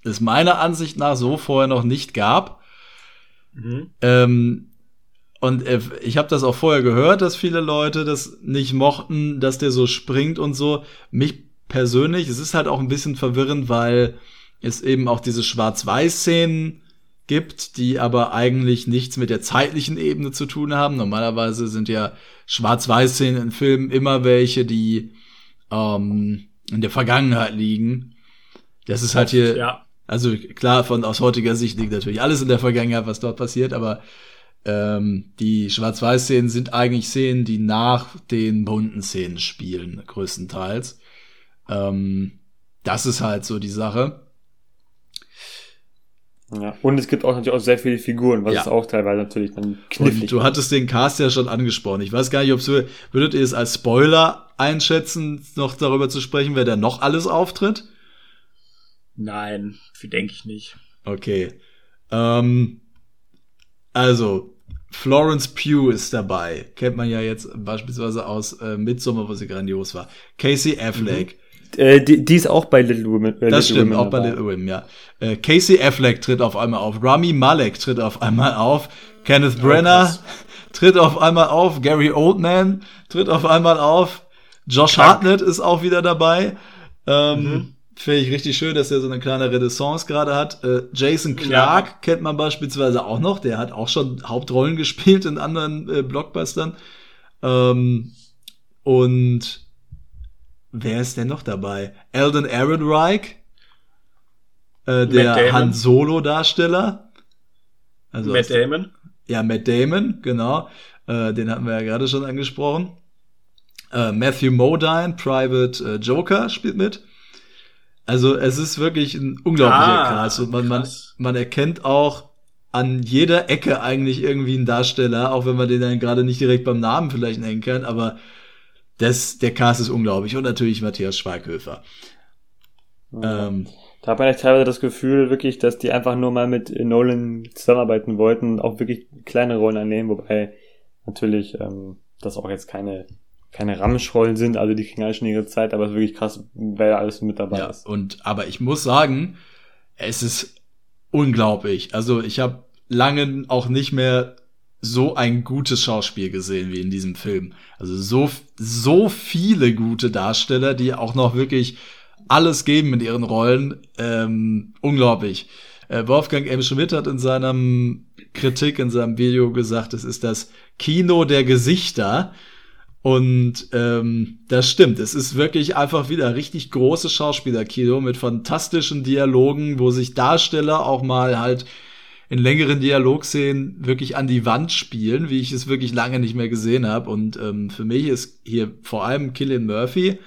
es meiner Ansicht nach so vorher noch nicht gab. Mhm. Ähm, und äh, ich habe das auch vorher gehört, dass viele Leute das nicht mochten, dass der so springt und so. Mich persönlich, es ist halt auch ein bisschen verwirrend, weil es eben auch diese Schwarz-Weiß-Szenen gibt, die aber eigentlich nichts mit der zeitlichen Ebene zu tun haben. Normalerweise sind ja Schwarz-Weiß-Szenen in Filmen immer welche, die ähm, in der Vergangenheit liegen. Das ist halt hier, ja. also klar, von aus heutiger Sicht liegt natürlich alles in der Vergangenheit, was dort passiert, aber ähm, die Schwarz-Weiß-Szenen sind eigentlich Szenen, die nach den bunten Szenen spielen, größtenteils. Ähm, das ist halt so die Sache. Ja, und es gibt auch natürlich auch sehr viele Figuren, was ja. ist auch teilweise natürlich dann knifflig. Und du hattest den Cast ja schon angesprochen. Ich weiß gar nicht, ob du, würdet ihr es als Spoiler einschätzen, noch darüber zu sprechen, wer da noch alles auftritt? Nein, denke ich nicht. Okay. Ähm, also, Florence Pugh ist dabei. Kennt man ja jetzt beispielsweise aus äh, Midsommar, wo sie grandios war. Casey Affleck. Mhm. Äh, die, die, ist auch bei Little Women. Äh, das Little stimmt, Women auch dabei. bei Little Women, ja. Äh, Casey Affleck tritt auf einmal auf. Rami Malek tritt auf einmal auf. Kenneth Brenner oh, (laughs) tritt auf einmal auf. Gary Oldman tritt auf einmal auf. Josh Hartnett ist auch wieder dabei. Ähm, mhm. Finde ich richtig schön, dass er so eine kleine Renaissance gerade hat. Äh, Jason Clark ja. kennt man beispielsweise auch noch. Der hat auch schon Hauptrollen (laughs) gespielt in anderen äh, Blockbustern. Ähm, und wer ist denn noch dabei? Eldon Ehrenreich, äh, der Han Solo-Darsteller. Also Matt Damon. Ja, Matt Damon, genau. Äh, den hatten wir ja gerade schon angesprochen. Äh, Matthew Modine, Private äh, Joker, spielt mit. Also es ist wirklich ein unglaublicher ah, Cast und man, man, man erkennt auch an jeder Ecke eigentlich irgendwie einen Darsteller, auch wenn man den dann gerade nicht direkt beim Namen vielleicht nennen kann, aber das, der Cast ist unglaublich und natürlich Matthias Schweighöfer. Ja. Ähm, da hat man echt teilweise das Gefühl wirklich, dass die einfach nur mal mit Nolan zusammenarbeiten wollten und auch wirklich kleine Rollen annehmen, wobei natürlich ähm, das auch jetzt keine keine Ramschrollen sind, also die kriegen halt schon ihre Zeit, aber es ist wirklich krass, wer alles mit dabei ja, ist. Und aber ich muss sagen, es ist unglaublich. Also ich habe lange auch nicht mehr so ein gutes Schauspiel gesehen wie in diesem Film. Also so so viele gute Darsteller, die auch noch wirklich alles geben mit ihren Rollen. Ähm, unglaublich. Äh, Wolfgang M. Schmidt hat in seinem Kritik, in seinem Video gesagt, es ist das Kino der Gesichter. Und ähm, das stimmt. Es ist wirklich einfach wieder richtig großes Schauspielerkino mit fantastischen Dialogen, wo sich Darsteller auch mal halt in längeren Dialogszenen wirklich an die Wand spielen, wie ich es wirklich lange nicht mehr gesehen habe. Und ähm, für mich ist hier vor allem Killian Murphy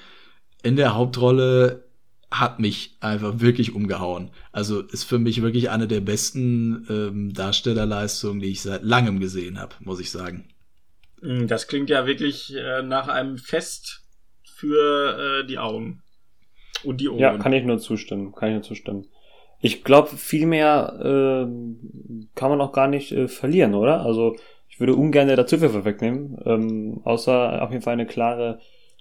in der Hauptrolle hat mich einfach wirklich umgehauen. Also ist für mich wirklich eine der besten ähm, Darstellerleistungen, die ich seit langem gesehen habe, muss ich sagen. Hm, das klingt ja wirklich äh, nach einem Fest für äh, die Augen und die Ohren. Ja, kann ich nur zustimmen. Kann ich nur zustimmen. Ich glaube, viel mehr äh, kann man auch gar nicht äh, verlieren, oder? Also ich würde ungern dazu viel vorwegnehmen, ähm, außer auf jeden Fall eine klare,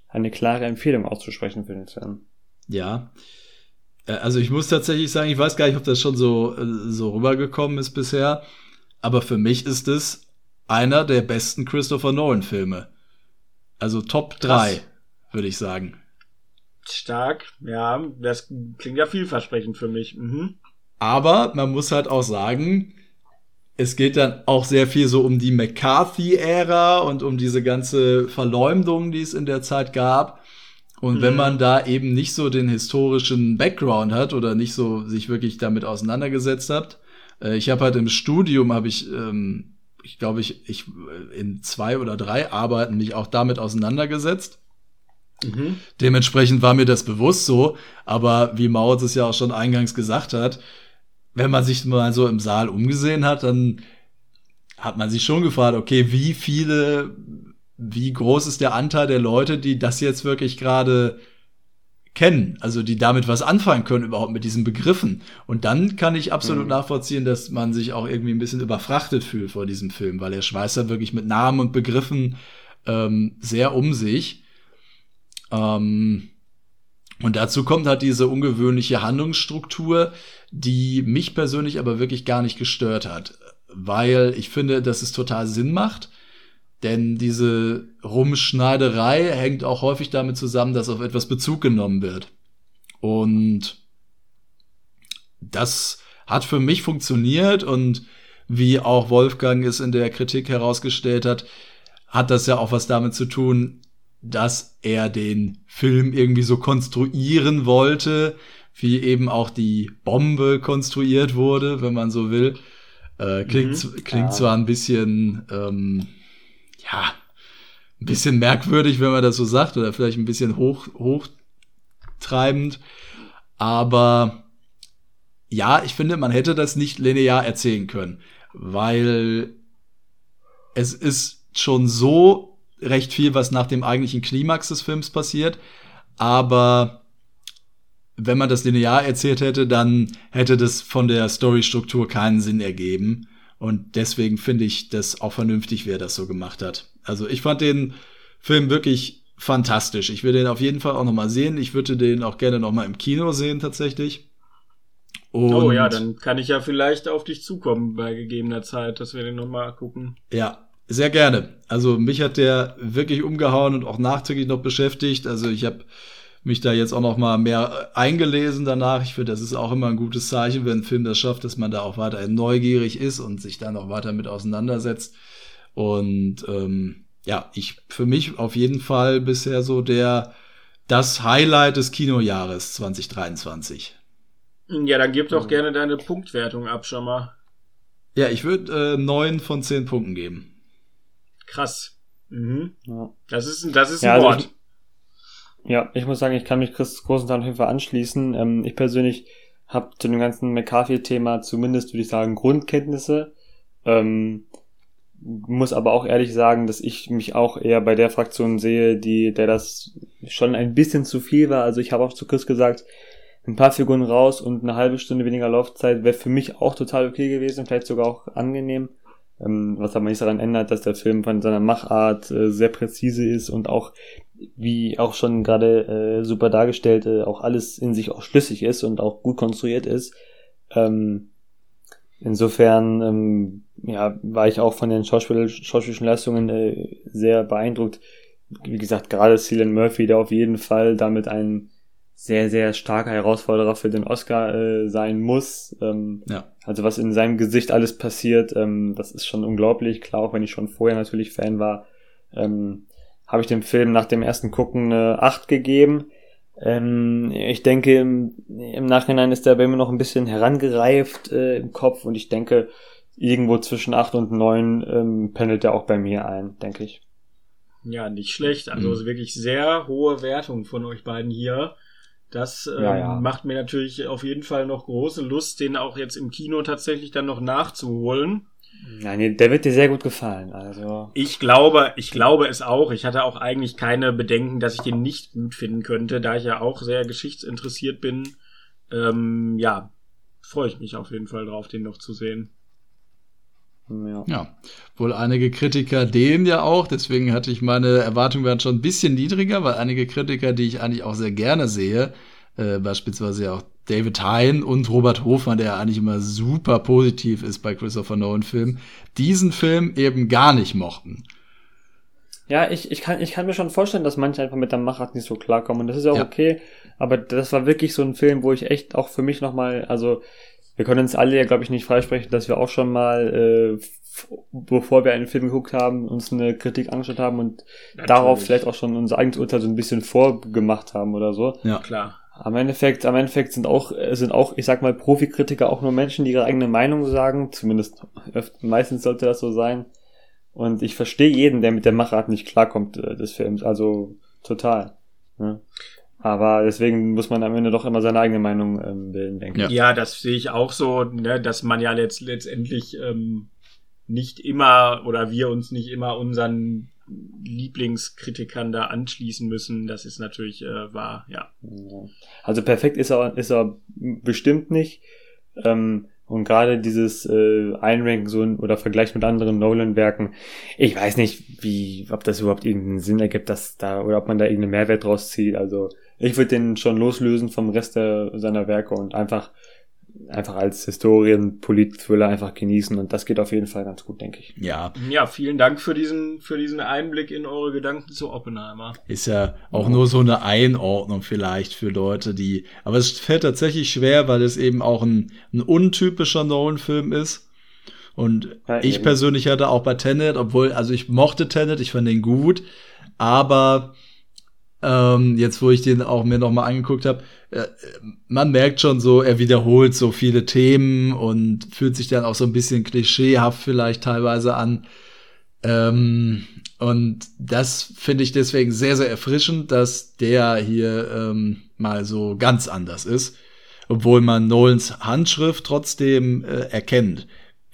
eine klare Empfehlung auszusprechen für den Film. Ja. Äh, also ich muss tatsächlich sagen, ich weiß gar nicht, ob das schon so, äh, so rübergekommen ist bisher, aber für mich ist es einer der besten Christopher Nolan-Filme. Also Top 3, würde ich sagen. Stark, ja, das klingt ja vielversprechend für mich. Mhm. Aber man muss halt auch sagen, es geht dann auch sehr viel so um die McCarthy-Ära und um diese ganze Verleumdung, die es in der Zeit gab. Und mhm. wenn man da eben nicht so den historischen Background hat oder nicht so sich wirklich damit auseinandergesetzt hat, äh, ich habe halt im Studium habe ich, ähm, ich glaube ich, ich äh, in zwei oder drei Arbeiten mich auch damit auseinandergesetzt. Mhm. Dementsprechend war mir das bewusst so, aber wie Maurits es ja auch schon eingangs gesagt hat, wenn man sich mal so im Saal umgesehen hat, dann hat man sich schon gefragt, okay, wie viele wie groß ist der Anteil der Leute, die das jetzt wirklich gerade kennen, also die damit was anfangen können überhaupt mit diesen Begriffen. Und dann kann ich absolut mhm. nachvollziehen, dass man sich auch irgendwie ein bisschen überfrachtet fühlt vor diesem Film, weil er schmeißt ja wirklich mit Namen und Begriffen ähm, sehr um sich. Ähm, und dazu kommt halt diese ungewöhnliche Handlungsstruktur, die mich persönlich aber wirklich gar nicht gestört hat, weil ich finde, dass es total Sinn macht denn diese Rumschneiderei hängt auch häufig damit zusammen, dass auf etwas Bezug genommen wird. Und das hat für mich funktioniert und wie auch Wolfgang es in der Kritik herausgestellt hat, hat das ja auch was damit zu tun, dass er den Film irgendwie so konstruieren wollte, wie eben auch die Bombe konstruiert wurde, wenn man so will. Äh, klingt mhm. klingt ja. zwar ein bisschen ähm, ja, ein bisschen merkwürdig, wenn man das so sagt, oder vielleicht ein bisschen hoch, hochtreibend. Aber ja, ich finde, man hätte das nicht linear erzählen können, weil es ist schon so recht viel, was nach dem eigentlichen Klimax des Films passiert, aber wenn man das linear erzählt hätte, dann hätte das von der Storystruktur keinen Sinn ergeben. Und deswegen finde ich das auch vernünftig, wer das so gemacht hat. Also ich fand den Film wirklich fantastisch. Ich will den auf jeden Fall auch noch mal sehen. Ich würde den auch gerne noch mal im Kino sehen tatsächlich. Und oh ja, dann kann ich ja vielleicht auf dich zukommen bei gegebener Zeit, dass wir den noch mal gucken. Ja, sehr gerne. Also mich hat der wirklich umgehauen und auch nachträglich noch beschäftigt. Also ich habe mich da jetzt auch noch mal mehr eingelesen danach. Ich finde, das ist auch immer ein gutes Zeichen, wenn ein Film das schafft, dass man da auch weiter neugierig ist und sich dann auch weiter mit auseinandersetzt. Und ähm, ja, ich für mich auf jeden Fall bisher so der das Highlight des Kinojahres 2023. Ja, dann gib doch gerne deine Punktwertung ab schon mal. Ja, ich würde äh, neun von zehn Punkten geben. Krass. Mhm. Ja. Das ist, das ist ein ja, Wort. Also ja, ich muss sagen, ich kann mich Chris großen Teil auf jeden Fall anschließen. Ähm, ich persönlich habe zu dem ganzen McCarthy-Thema zumindest, würde ich sagen, Grundkenntnisse. Ähm, muss aber auch ehrlich sagen, dass ich mich auch eher bei der Fraktion sehe, die, der das schon ein bisschen zu viel war. Also ich habe auch zu Chris gesagt, ein paar Figuren raus und eine halbe Stunde weniger Laufzeit wäre für mich auch total okay gewesen, vielleicht sogar auch angenehm. Ähm, was aber nicht daran ändert, dass der Film von seiner Machart äh, sehr präzise ist und auch, wie auch schon gerade äh, super dargestellt, äh, auch alles in sich auch schlüssig ist und auch gut konstruiert ist. Ähm, insofern ähm, ja, war ich auch von den Schauspiel schauspielischen Leistungen äh, sehr beeindruckt. Wie gesagt, gerade Cillian Murphy, der auf jeden Fall damit ein sehr, sehr starker Herausforderer für den Oscar äh, sein muss. Ähm, ja. Also was in seinem Gesicht alles passiert, ähm, das ist schon unglaublich. Klar, auch wenn ich schon vorher natürlich Fan war, ähm, habe ich dem Film nach dem ersten Gucken eine 8 gegeben. Ähm, ich denke, im, im, Nachhinein ist der bei mir noch ein bisschen herangereift äh, im Kopf und ich denke, irgendwo zwischen 8 und 9 ähm, pendelt er auch bei mir ein, denke ich. Ja, nicht schlecht. Also mhm. wirklich sehr hohe Wertung von euch beiden hier. Das ähm, Ja, ja. macht mir natürlich auf jeden Fall noch große Lust, den auch jetzt im Kino tatsächlich dann noch nachzuholen. Nein, der wird dir sehr gut gefallen. Also, Ich glaube, ich glaube es auch. Ich hatte auch eigentlich keine Bedenken, dass ich den nicht gut finden könnte, da ich ja auch sehr geschichtsinteressiert bin. Ähm, ja, freue ich mich auf jeden Fall drauf, den noch zu sehen. Ja. Ja, wohl einige Kritiker dem ja auch, deswegen hatte ich meine Erwartungen waren schon ein bisschen niedriger, weil einige Kritiker, die ich eigentlich auch sehr gerne sehe, äh, beispielsweise ja auch David Hein und Robert Hofmann, der ja eigentlich immer super positiv ist bei Christopher Nolan Filmen, diesen Film eben gar nicht mochten. Ja, ich, ich, kann, ich kann mir schon vorstellen, dass manche einfach mit der Machart nicht so klarkommen. Und das ist ja auch Ja. okay. Aber das war wirklich so ein Film, wo ich echt auch für mich nochmal, also wir können uns alle ja, glaube ich, nicht freisprechen, dass wir auch schon mal, äh, bevor wir einen Film geguckt haben, uns eine Kritik angeschaut haben und darauf vielleicht auch schon unser eigenes Urteil so ein bisschen vorgemacht haben oder so. Ja, Klar. Am Endeffekt, am Endeffekt sind auch, äh, sind auch, ich sag mal, Profikritiker auch nur Menschen, die ihre eigene Meinung sagen. Zumindest meistens sollte das so sein. Und ich verstehe jeden, der mit der Machart nicht klarkommt äh, des Films. Also total. Ne? Aber deswegen muss man am Ende doch immer seine eigene Meinung ähm, bilden, denke ich. Ja, das sehe ich auch so, ne, dass man ja letzt, letztendlich ähm, nicht immer oder wir uns nicht immer unseren Lieblingskritikern da anschließen müssen. Das ist natürlich äh, wahr, ja. Also perfekt ist er, ist er bestimmt nicht. Ähm, und gerade dieses äh, Einranken so ein- oder Vergleich mit anderen Nolan-Werken, ich weiß nicht, wie, ob das überhaupt irgendeinen Sinn ergibt, dass da, oder ob man da irgendeinen Mehrwert draus zieht. Also ich würde den schon loslösen vom Rest der, seiner Werke und einfach, einfach als Historien-Polit-Thriller einfach genießen. Und das geht auf jeden Fall ganz gut, denke ich. ja, Ja, vielen Dank für diesen, für diesen Einblick in eure Gedanken zu Oppenheimer. ist ja auch nur so eine Einordnung vielleicht für Leute, die, aber es fällt tatsächlich schwer, weil es eben auch ein, ein untypischer Nolan-Film ist. Und Ja, ich persönlich hatte auch bei Tenet, obwohl, also ich mochte Tenet, ich fand den gut, aber ähm, jetzt, wo ich den auch mir noch mal angeguckt habe, äh, man merkt schon so, er wiederholt so viele Themen und fühlt sich dann auch so ein bisschen klischeehaft vielleicht teilweise an. Ähm, und das finde ich deswegen sehr, sehr erfrischend, dass der hier ähm, mal so ganz anders ist, obwohl man Nolans Handschrift trotzdem äh, erkennt.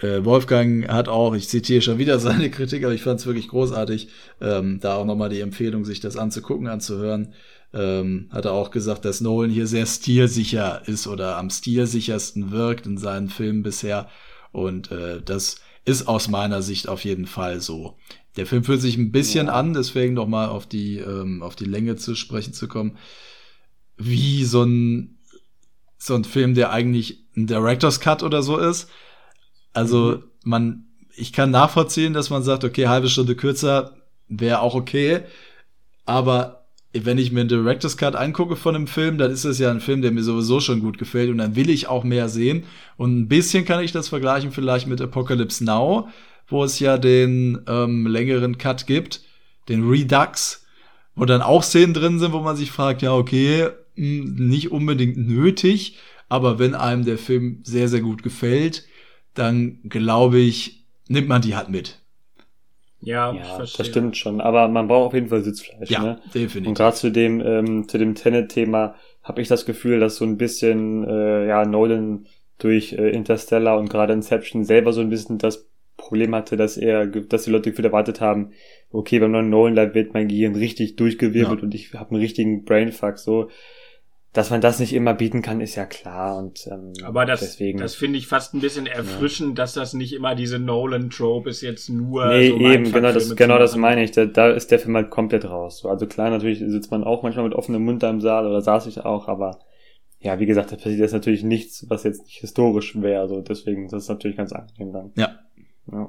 Äh, Wolfgang hat auch, ich zitiere schon wieder seine Kritik, aber ich fand es wirklich großartig, ähm, da auch nochmal die Empfehlung, sich das anzugucken, anzuhören. Ähm, hat er auch gesagt, dass Nolan hier sehr stilsicher ist oder am stilsichersten wirkt in seinen Filmen bisher. Und äh, das ist aus meiner Sicht auf jeden Fall so. Der Film fühlt sich ein bisschen Ja. an, deswegen noch mal auf die ähm, auf die Länge zu sprechen zu kommen, wie so ein so ein Film, der eigentlich ein Director's Cut oder so ist. Also man, ich kann nachvollziehen, dass man sagt, okay, halbe Stunde kürzer wäre auch okay, aber wenn ich mir einen Director's Cut angucke von einem Film, dann ist es ja ein Film, der mir sowieso schon gut gefällt und dann will ich auch mehr sehen. Und ein bisschen kann ich das vergleichen vielleicht mit Apocalypse Now, wo es ja den ähm, längeren Cut gibt, den Redux, wo dann auch Szenen drin sind, wo man sich fragt, ja, okay, mh, nicht unbedingt nötig, aber wenn einem der Film sehr, sehr gut gefällt, dann glaube ich, nimmt man die halt mit. Ja, ich Ja, verstehe. das stimmt schon. Aber man braucht auf jeden Fall Sitzfleisch. Ja, Ne? Und definitiv. gerade zu dem ähm, zu dem Tenet-Thema habe ich das Gefühl, dass so ein bisschen äh, ja Nolan durch äh, Interstellar und gerade Inception selber so ein bisschen das Problem hatte, dass er, dass die Leute gefühlt erwartet haben, okay, beim neuen Nolan da wird mein Gehirn richtig durchgewirbelt Ja. und ich habe einen richtigen Brainfuck. So, dass man das nicht immer bieten kann, ist ja klar und ähm, Aber das, deswegen. das finde ich fast ein bisschen erfrischend, dass das nicht immer diese Nolan-Trope ist, jetzt nur Nee, so eben, genau das, genau das meine ich. Da, da ist der Film halt komplett raus. So, Also klar, natürlich sitzt man auch manchmal mit offenem Mund da im Saal oder saß ich auch, aber ja, wie gesagt, da passiert jetzt natürlich nichts, was jetzt nicht historisch wäre. Also deswegen, das ist natürlich ganz angenehm dann. Ja. ja.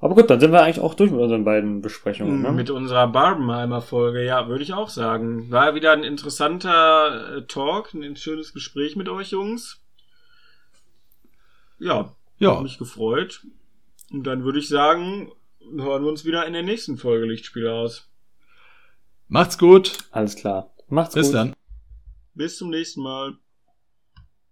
Aber gut, dann sind wir eigentlich auch durch mit unseren beiden Besprechungen. Ne? Mit unserer Barbenheimer Folge, ja, würde ich auch sagen. War wieder ein interessanter äh, Talk, ein schönes Gespräch mit euch Jungs. Ja, Ja, hat mich gefreut. Und dann würde ich sagen, hören wir uns wieder in der nächsten Folge Lichtspiel aus. macht's gut. Alles klar. Macht's Bis gut. dann. Bis zum nächsten Mal.